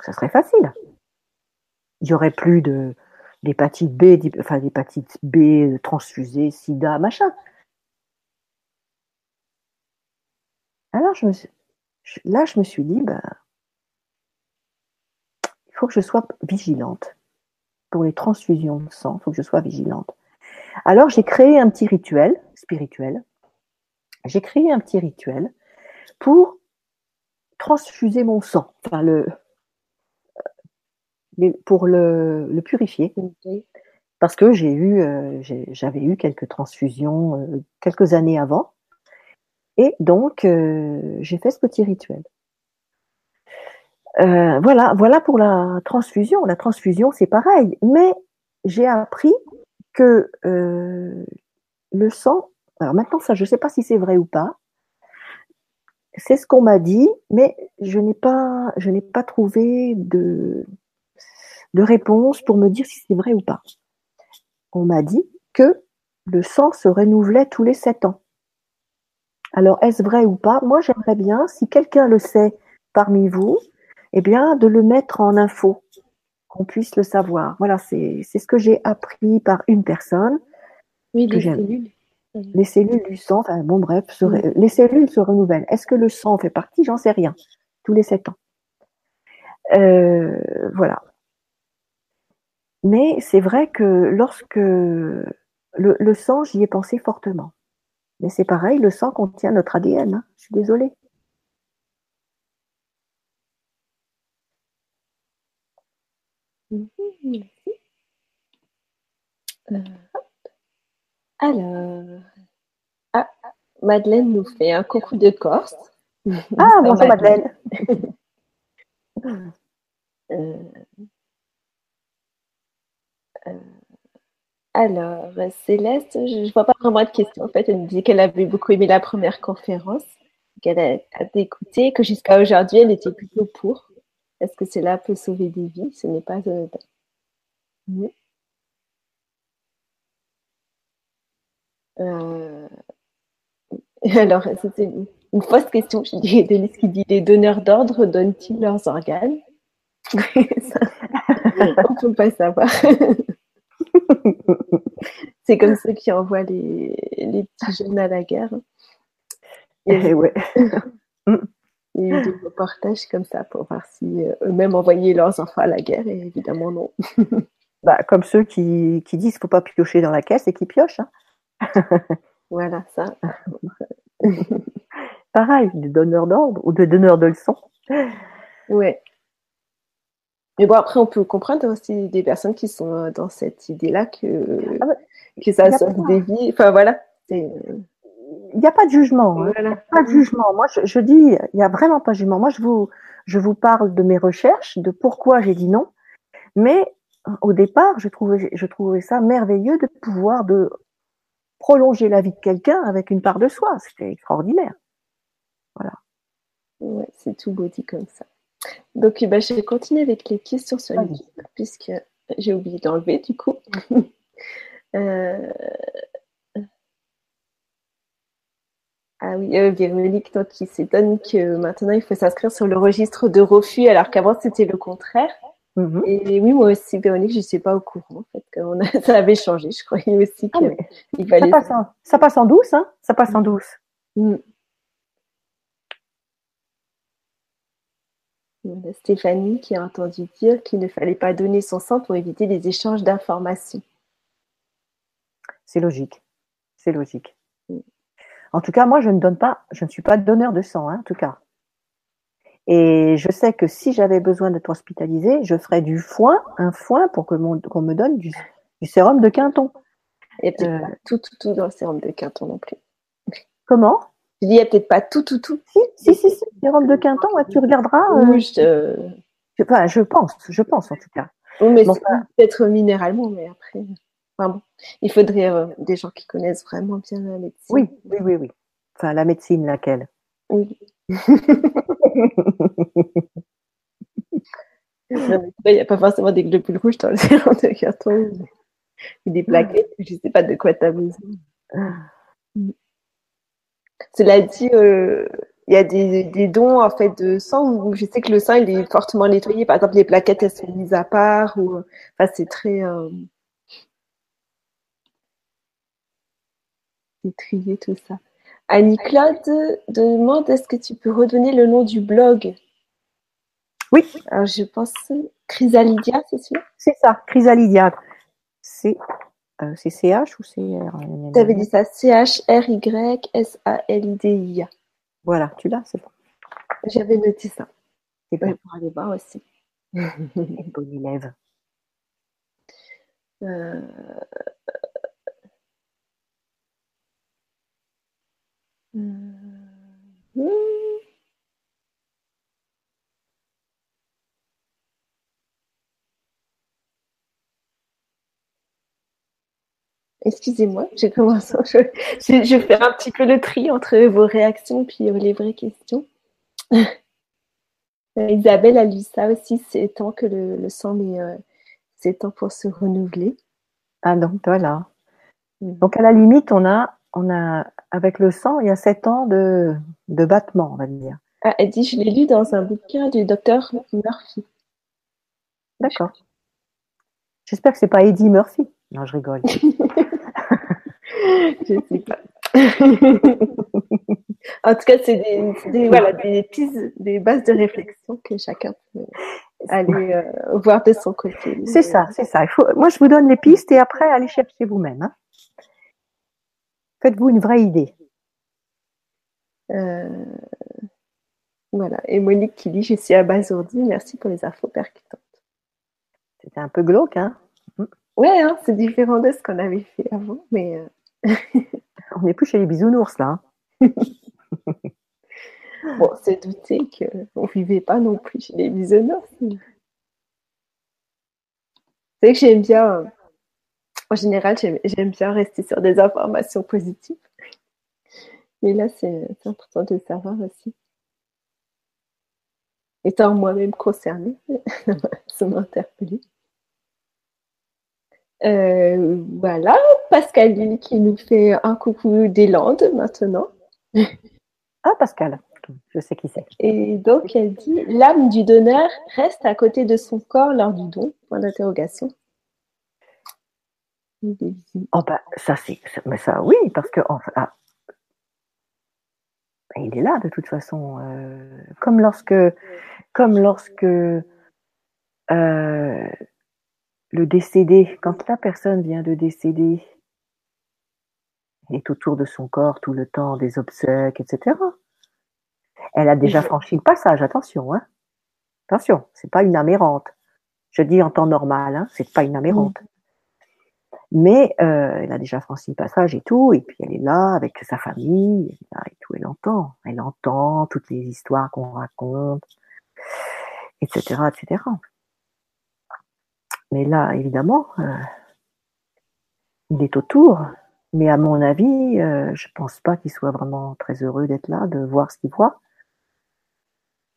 Ça serait facile. Il y aurait plus d'hépatite B, enfin d'hépatite B transfusée, sida, machin. Alors je me suis, là, je me suis dit, bah, il faut que je sois vigilante. Pour les transfusions de sang, il faut que je sois vigilante. Alors, j'ai créé un petit rituel spirituel. J'ai créé un petit rituel pour transfuser mon sang, enfin le, pour le, purifier. Parce que j'ai eu, euh, j'avais eu quelques transfusions euh, quelques années avant. Et donc, euh, j'ai fait ce petit rituel. Euh, voilà, voilà pour la transfusion. La transfusion, c'est pareil. Mais j'ai appris que euh, le sang, alors maintenant ça, je ne sais pas si c'est vrai ou pas. C'est ce qu'on m'a dit, mais je n'ai pas, trouvé de réponse pour me dire si c'est vrai ou pas. On m'a dit que le sang se renouvelait tous les sept ans. Alors, est-ce vrai ou pas? Moi, j'aimerais bien, si quelqu'un le sait parmi vous, eh bien, de le mettre en info, qu'on puisse le savoir. Voilà, c'est ce que j'ai appris par une personne. Oui, les cellules. Les cellules du sang, enfin bon, bref, les cellules se renouvellent. Est-ce que le sang fait partie? J'en sais rien. Tous les sept ans. Euh, voilà. Mais c'est vrai que lorsque le, le sang, j'y ai pensé fortement. Mais c'est pareil, le sang contient notre ADN. Hein. Je suis désolée. Euh, alors, ah, Madeleine nous fait un coucou de Corse. Ah, bonjour Madeleine. Euh, euh, alors, Céleste, je ne vois pas vraiment de questions. En fait, elle me dit qu'elle avait beaucoup aimé la première conférence, qu'elle a, écouté, que jusqu'à aujourd'hui, elle était plutôt pour. Est-ce que cela peut sauver des vies? Ce n'est pas anodin. Euh, [LAUGHS] alors, c'était une fausse question. Je qui dit les donneurs d'ordre donnent-ils leurs organes? [LAUGHS] On ne peut pas savoir. [LAUGHS] [LAUGHS] c'est comme ceux qui envoient les, les, petits jeunes à la guerre. Et, ouais. [LAUGHS] Il y a eu des reportages comme ça pour voir si euh, eux-mêmes envoyaient leurs enfants à la guerre, et évidemment non. [LAUGHS] bah, comme ceux qui, qui disent qu'il ne faut pas piocher dans la caisse et qui piochent. Hein. voilà, ça. Pareil, de donneur d'ordre ou de donneur de leçons. Ouais. Mais bon, après, on peut comprendre aussi des personnes qui sont euh, dans cette idée-là que, ah que ça sauve des vies. Enfin, voilà. Il n'y a pas de jugement. Hein. Pas de jugement. Moi, je, je dis, il n'y a vraiment pas de jugement. Moi, je vous, je vous parle de mes recherches, de pourquoi j'ai dit non. Mais au départ, je trouvais, je trouvais ça merveilleux de pouvoir de prolonger la vie de quelqu'un avec une part de soi. C'était extraordinaire. Voilà. Ouais, c'est tout beau dit comme ça. Donc, bah, je vais continuer avec les questions sur YouTube, puisque j'ai oublié d'enlever du coup. [LAUGHS] euh... Ah oui, euh, Véronique donc, qui s'étonne que maintenant il faut s'inscrire sur le registre de refus alors qu'avant c'était le contraire. Mhm. Et oui, moi aussi, Véronique, je ne suis pas au courant en fait, que [LAUGHS] ça avait changé. Je croyais aussi ah, fallait. Ça passe, en, ça passe en douce, hein Ça passe en douce. Mm. Stéphanie qui a entendu dire qu'il ne fallait pas donner son sang pour éviter les échanges d'informations. C'est logique. C'est logique. En tout cas, moi, je ne donne pas, je ne suis pas donneur de sang, hein, en tout cas. Et je sais que si j'avais besoin d'être hospitalisée, je ferais du foin, un foin pour qu'on me donne du, sérum de Quinton. Et euh, pas tout, tout, tout dans le sérum de Quinton non plus. Comment? Je dis, il n'y a peut-être pas tout, tout, tout. Si, si, si, sérum de Quinton, tu regarderas. Euh, oui, je, je, pense, je pense en tout cas. Oui, mais peut-être minéralement, mais après. il faudrait euh, des gens qui connaissent vraiment bien la médecine. Oui, oui, oui, oui. Enfin, la médecine, laquelle? Oui. [LAUGHS] il n'y a pas forcément des globules rouges dans le [LAUGHS] sérum de carton ou des plaquettes. Je ne sais pas de quoi tu as besoin. Cela dit, euh, il y a des, dons en fait de sang où je sais que le sang il est fortement nettoyé. Par exemple, les plaquettes elles sont mises à part ou enfin c'est très euh, trié tout ça. Annie-Claude demande est-ce que tu peux redonner le nom du blog? Oui. Alors, je pense Chrysalidia, c'est sûr C'est ça, Chrysalidia. C'est euh, CH ou c'est R Tu avais dit ça, C-H-R-Y-S-A-L-D-I-A. Voilà, tu l'as, c'est bon. J'avais noté ça. C'est bon. pour aller voir aussi. [LAUGHS] bon élève. Euh, Hmm. Excusez-moi, j'ai commencé. Je, je, fais un petit peu le tri entre vos réactions et les vraies questions. [LAUGHS] Isabelle a lu ça aussi, c'est temps que le, sang est, euh, c'est temps pour se renouveler. Ah donc voilà. Hmm. Donc à la limite, on a, on a avec le sang, il y a sept ans de, de battement, on va dire. Ah, elle dit, je l'ai lu dans un bouquin du docteur Murphy. D'accord. J'espère que c'est pas Eddie Murphy. Non, je rigole. [LAUGHS] je sais pas. [LAUGHS] en tout cas, c'est des, voilà, des pistes, des bases de réflexion que chacun peut aller euh, voir de son côté. C'est ça, c'est ça. Il faut, moi, je vous donne les pistes et après, allez chercher vous-même. Hein. Faites-vous une vraie idée. Euh, voilà. Et Monique qui dit Je suis abasourdie, merci pour les infos percutantes. C'était un peu glauque, hein Ouais, hein, c'est différent de ce qu'on avait fait avant, mais. Euh, On n'est plus chez les bisounours, là. Hein. [LAUGHS] bon, c'est douté qu'on ne vivait pas non plus chez les bisounours. C'est que j'aime bien en général, j'aime bien rester sur des informations positives. Mais là, c'est important de savoir aussi. Étant moi-même concernée, [LAUGHS] ça m'a interpellée. Euh, voilà, Pascaline qui nous fait un coucou des Landes maintenant. [LAUGHS] Ah, Pascal, je sais qui c'est. Et donc, elle dit L'âme du donneur reste à côté de son corps lors du don Point d'interrogation. Oh bah, ça c'est, mais ça oui, parce que ah, bah, il est là de toute façon. Euh, comme lorsque, comme lorsque euh, le décédé, quand la personne vient de décéder, est autour de son corps tout le temps, des obsèques, etc. Elle a déjà franchi le passage, attention, hein. Attention, c'est pas une amérante. Je dis en temps normal, hein, c'est pas une amérante. Mais euh, elle a déjà franchi le passage et tout, et puis elle est là avec sa famille, et, là, et tout, elle entend, elle entend toutes les histoires qu'on raconte, etc., etc. Mais là, évidemment, euh, il est autour, mais à mon avis, euh, je pense pas qu'il soit vraiment très heureux d'être là, de voir ce qu'il voit.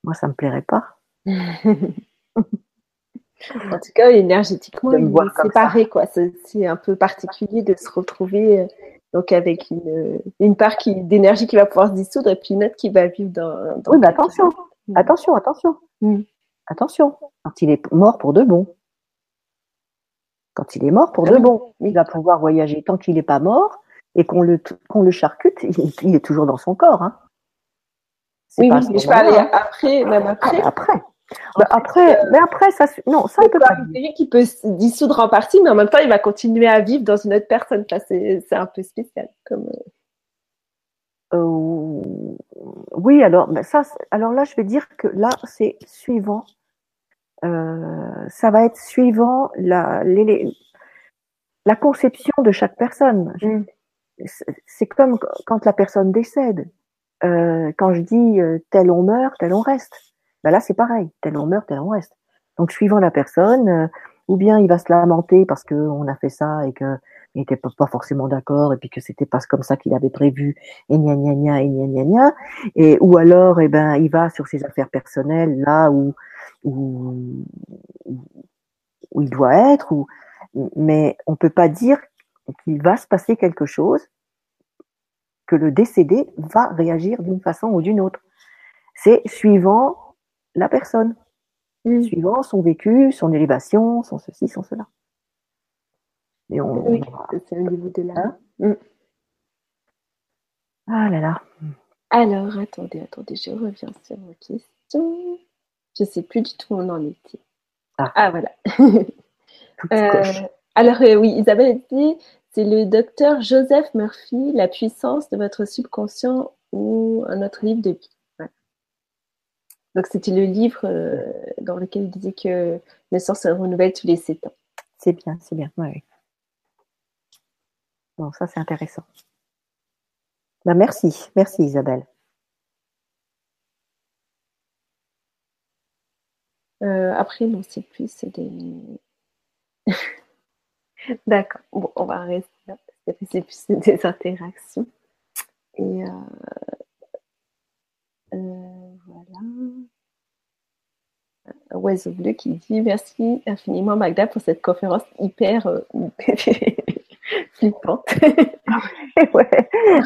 Moi, ça me plairait pas. [LAUGHS] en tout cas, énergétiquement, il est séparé, quoi. C'est un peu particulier de se retrouver euh, donc avec une, une part qui d'énergie qui va pouvoir se dissoudre et puis une autre qui va vivre dans. dans oui, mais attention, attention, attention, mm. attention. Quand il est mort pour de bon, quand il est mort pour de bon, il va pouvoir voyager tant qu'il n'est pas mort et qu'on le qu'on le charcute, il, est toujours dans son corps. Hein. Oui, oui, mais je parlais après, même après. Après. Bah, après, mais après, ça, non, ça, il peut pas. qui peut se dissoudre en partie, mais en même temps, il va continuer à vivre dans une autre personne. c'est un peu spécial. Comme... Euh, euh oui, alors, ça, alors là, je vais dire que là, c'est suivant. Euh, ça va être suivant la, les, la conception de chaque personne. Mm. C'est comme quand la personne décède. Euh, quand je dis euh, tel on meurt, tel on reste ben là c'est pareil, tel on meurt, tel on reste. Donc suivant la personne, euh, ou bien il va se lamenter parce qu'on a fait ça et que il n'était pas forcément d'accord et puis que c'était pas comme ça qu'il avait prévu et gna gna gna et gna gna gna et ou alors eh ben il va sur ses affaires personnelles là où où, où il doit être mais on peut pas dire qu'il va se passer quelque chose que le décédé va réagir d'une façon ou d'une autre c'est suivant la personne, mm. suivant son vécu, son élévation, son ceci, son cela. Et on, oui, c'est au niveau de là. Hein? Mm. Ah là là. Alors, attendez, attendez, je reviens sur ma question. Je ne sais plus du tout où on en était. Ah, ah voilà. [LAUGHS] euh, alors, euh, oui, Isabelle dit c'est le docteur Joseph Murphy, La puissance de votre subconscient ou un autre livre de vie. Donc c'était le livre euh, dans lequel il disait que le sens se renouvelle tous les sept ans. C'est bien, c'est bien. Bon, ça c'est intéressant. Ben, merci, merci Isabelle. Euh, après, non, c'est plus des. [LAUGHS] D'accord. Bon, on va rester là. C'est plus [LAUGHS] des interactions. Et euh, euh, voilà. Oiseau Bleu qui dit merci infiniment Magda pour cette conférence hyper euh, [LAUGHS] flippante. ouais.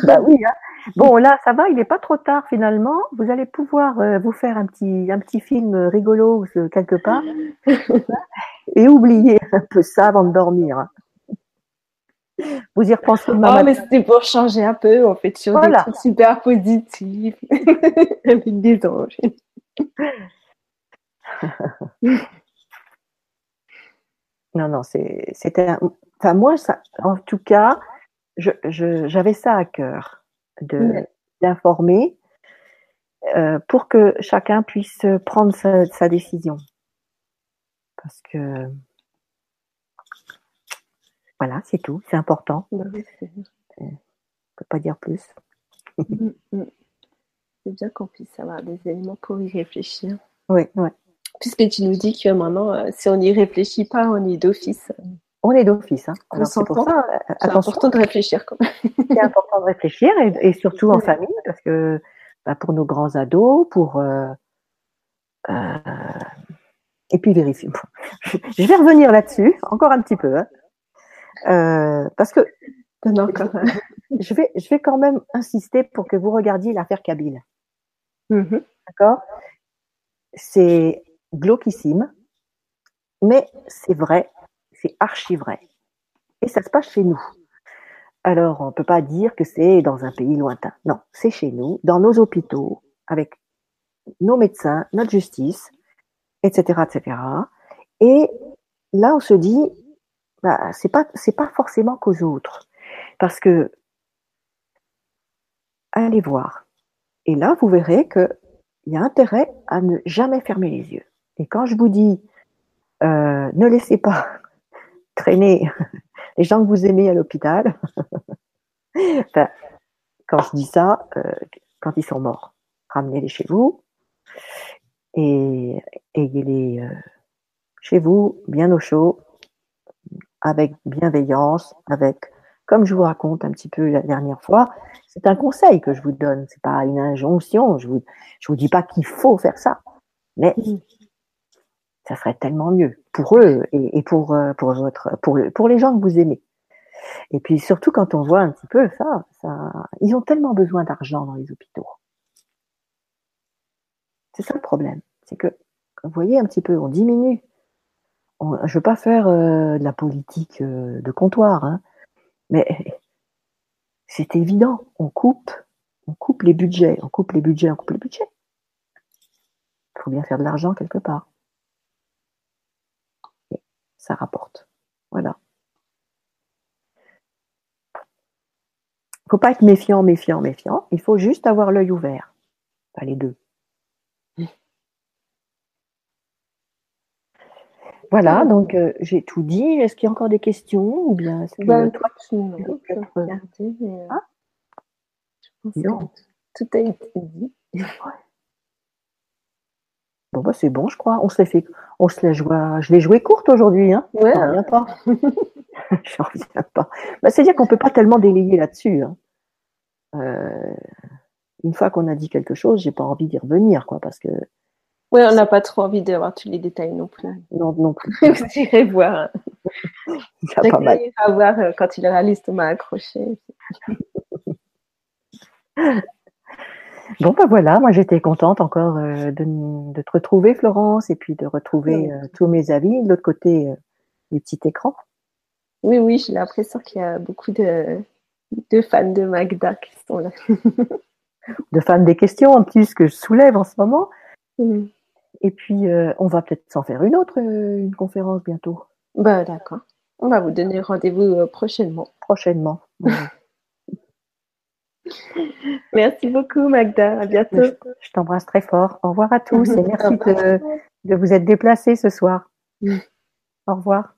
Bah oui. Hein. Bon là ça va, il n'est pas trop tard finalement. Vous allez pouvoir euh, vous faire un petit un petit film rigolo quelque part [LAUGHS] et oublier un peu ça avant de dormir. Vous y repensez demain Oh, mais c'était pour changer un peu, en fait, sur des trucs super positifs, [LAUGHS] avec des anges. [LAUGHS] non, non, c'était. Enfin, moi, ça, en tout cas, j'avais je, ça à cœur d'informer euh, pour que chacun puisse prendre sa, sa décision. Parce que voilà, c'est tout, c'est important. Bah on ne peut pas dire plus. Mm, mm. c'est bien qu'on puisse avoir des éléments pour y réfléchir. Oui, oui. Puisque tu nous dis que maintenant, euh, si on n'y réfléchit pas, on est d'office. On est d'office. Hein. c'est important de réfléchir. [LAUGHS] c'est important de réfléchir et, surtout en famille parce que bah, pour nos grands ados, pour euh, euh, et puis vérifier. [LAUGHS] Je vais revenir là-dessus encore un petit peu. Hein. Euh, parce que [LAUGHS] je vais, je vais quand même insister pour que vous regardiez l'affaire Kabyle. Mm-hmm. D'accord? C'est glauquissime, mais c'est vrai, c'est. Et ça se passe chez nous. Alors, on ne peut pas dire que c'est dans un pays lointain. Non, c'est chez nous, dans nos hôpitaux, avec nos médecins, notre justice, etc., etc. Et là, on se dit, bah, c'est pas c'est pas forcément qu'aux autres, parce que allez voir. Et là, vous verrez qu'il y a intérêt à ne jamais fermer les yeux. Et quand je vous dis, euh, ne laissez pas traîner [LAUGHS] les gens que vous aimez à l'hôpital, [LAUGHS] enfin, quand je dis ça, euh, quand ils sont morts, ramenez-les chez vous. Et ayez-les euh, chez vous, bien au chaud, avec bienveillance, avec, comme je vous raconte un petit peu la dernière fois, c'est un conseil que je vous donne, c'est pas une injonction. Je vous, je vous dis pas qu'il faut faire ça, mais ça serait tellement mieux pour eux et, pour euh, pour votre pour les gens que vous aimez. Et puis surtout quand on voit un petit peu ça, ça ils ont tellement besoin d'argent dans les hôpitaux. C'est ça le problème, c'est que vous voyez un petit peu, on diminue je veux pas faire euh, de la politique euh, de comptoir, hein, mais [LAUGHS] c'est évident, on coupe, on coupe les budgets, on coupe les budgets, on coupe les budgets. Il faut bien faire de l'argent quelque part. Ça rapporte. Voilà. Il faut pas être méfiant, méfiant, méfiant. Il faut juste avoir l'œil ouvert. Pas les deux. Voilà, donc euh, j'ai tout dit. Est-ce qu'il y a encore des questions ou bien est-ce que ben, toi, tu regarder, mais, ah non. tout a été dit. Bon bah c'est bon, je crois. On se l'est fait, on se je l'ai joué courte aujourd'hui, hein. Ouais. J'en reviens pas. [LAUGHS] J'en reviens pas. Bah, c'est-à-dire qu'on peut pas tellement délayer là-dessus. Hein. Euh, une fois qu'on a dit quelque chose, j'ai pas envie d'y revenir, quoi, parce que oui, on n'a pas trop envie d'avoir tous les détails non plus. Non, non plus. [LAUGHS] Vous irez voir. [LAUGHS] Il pas mal. à voir euh, quand il aura l'estomac accroché. Bon, ben voilà, moi j'étais contente encore euh, de, te retrouver, Florence, et puis de retrouver euh, tous mes avis. De l'autre côté, les petits écrans. Oui, oui, j'ai l'impression qu'il y a beaucoup de, de, fans de Magda qui sont là. [LAUGHS] de fans des questions, en plus, que je soulève en ce moment. Mm. Et puis, euh, on va peut-être s'en faire une autre, euh, une conférence bientôt. Bah, d'accord. On va vous donner rendez-vous euh, prochainement. Prochainement. [LAUGHS] merci beaucoup, Magda. À bientôt. Je, t'embrasse très fort. Au revoir à tous et [LAUGHS] merci de, de vous être déplacés ce soir. Au revoir.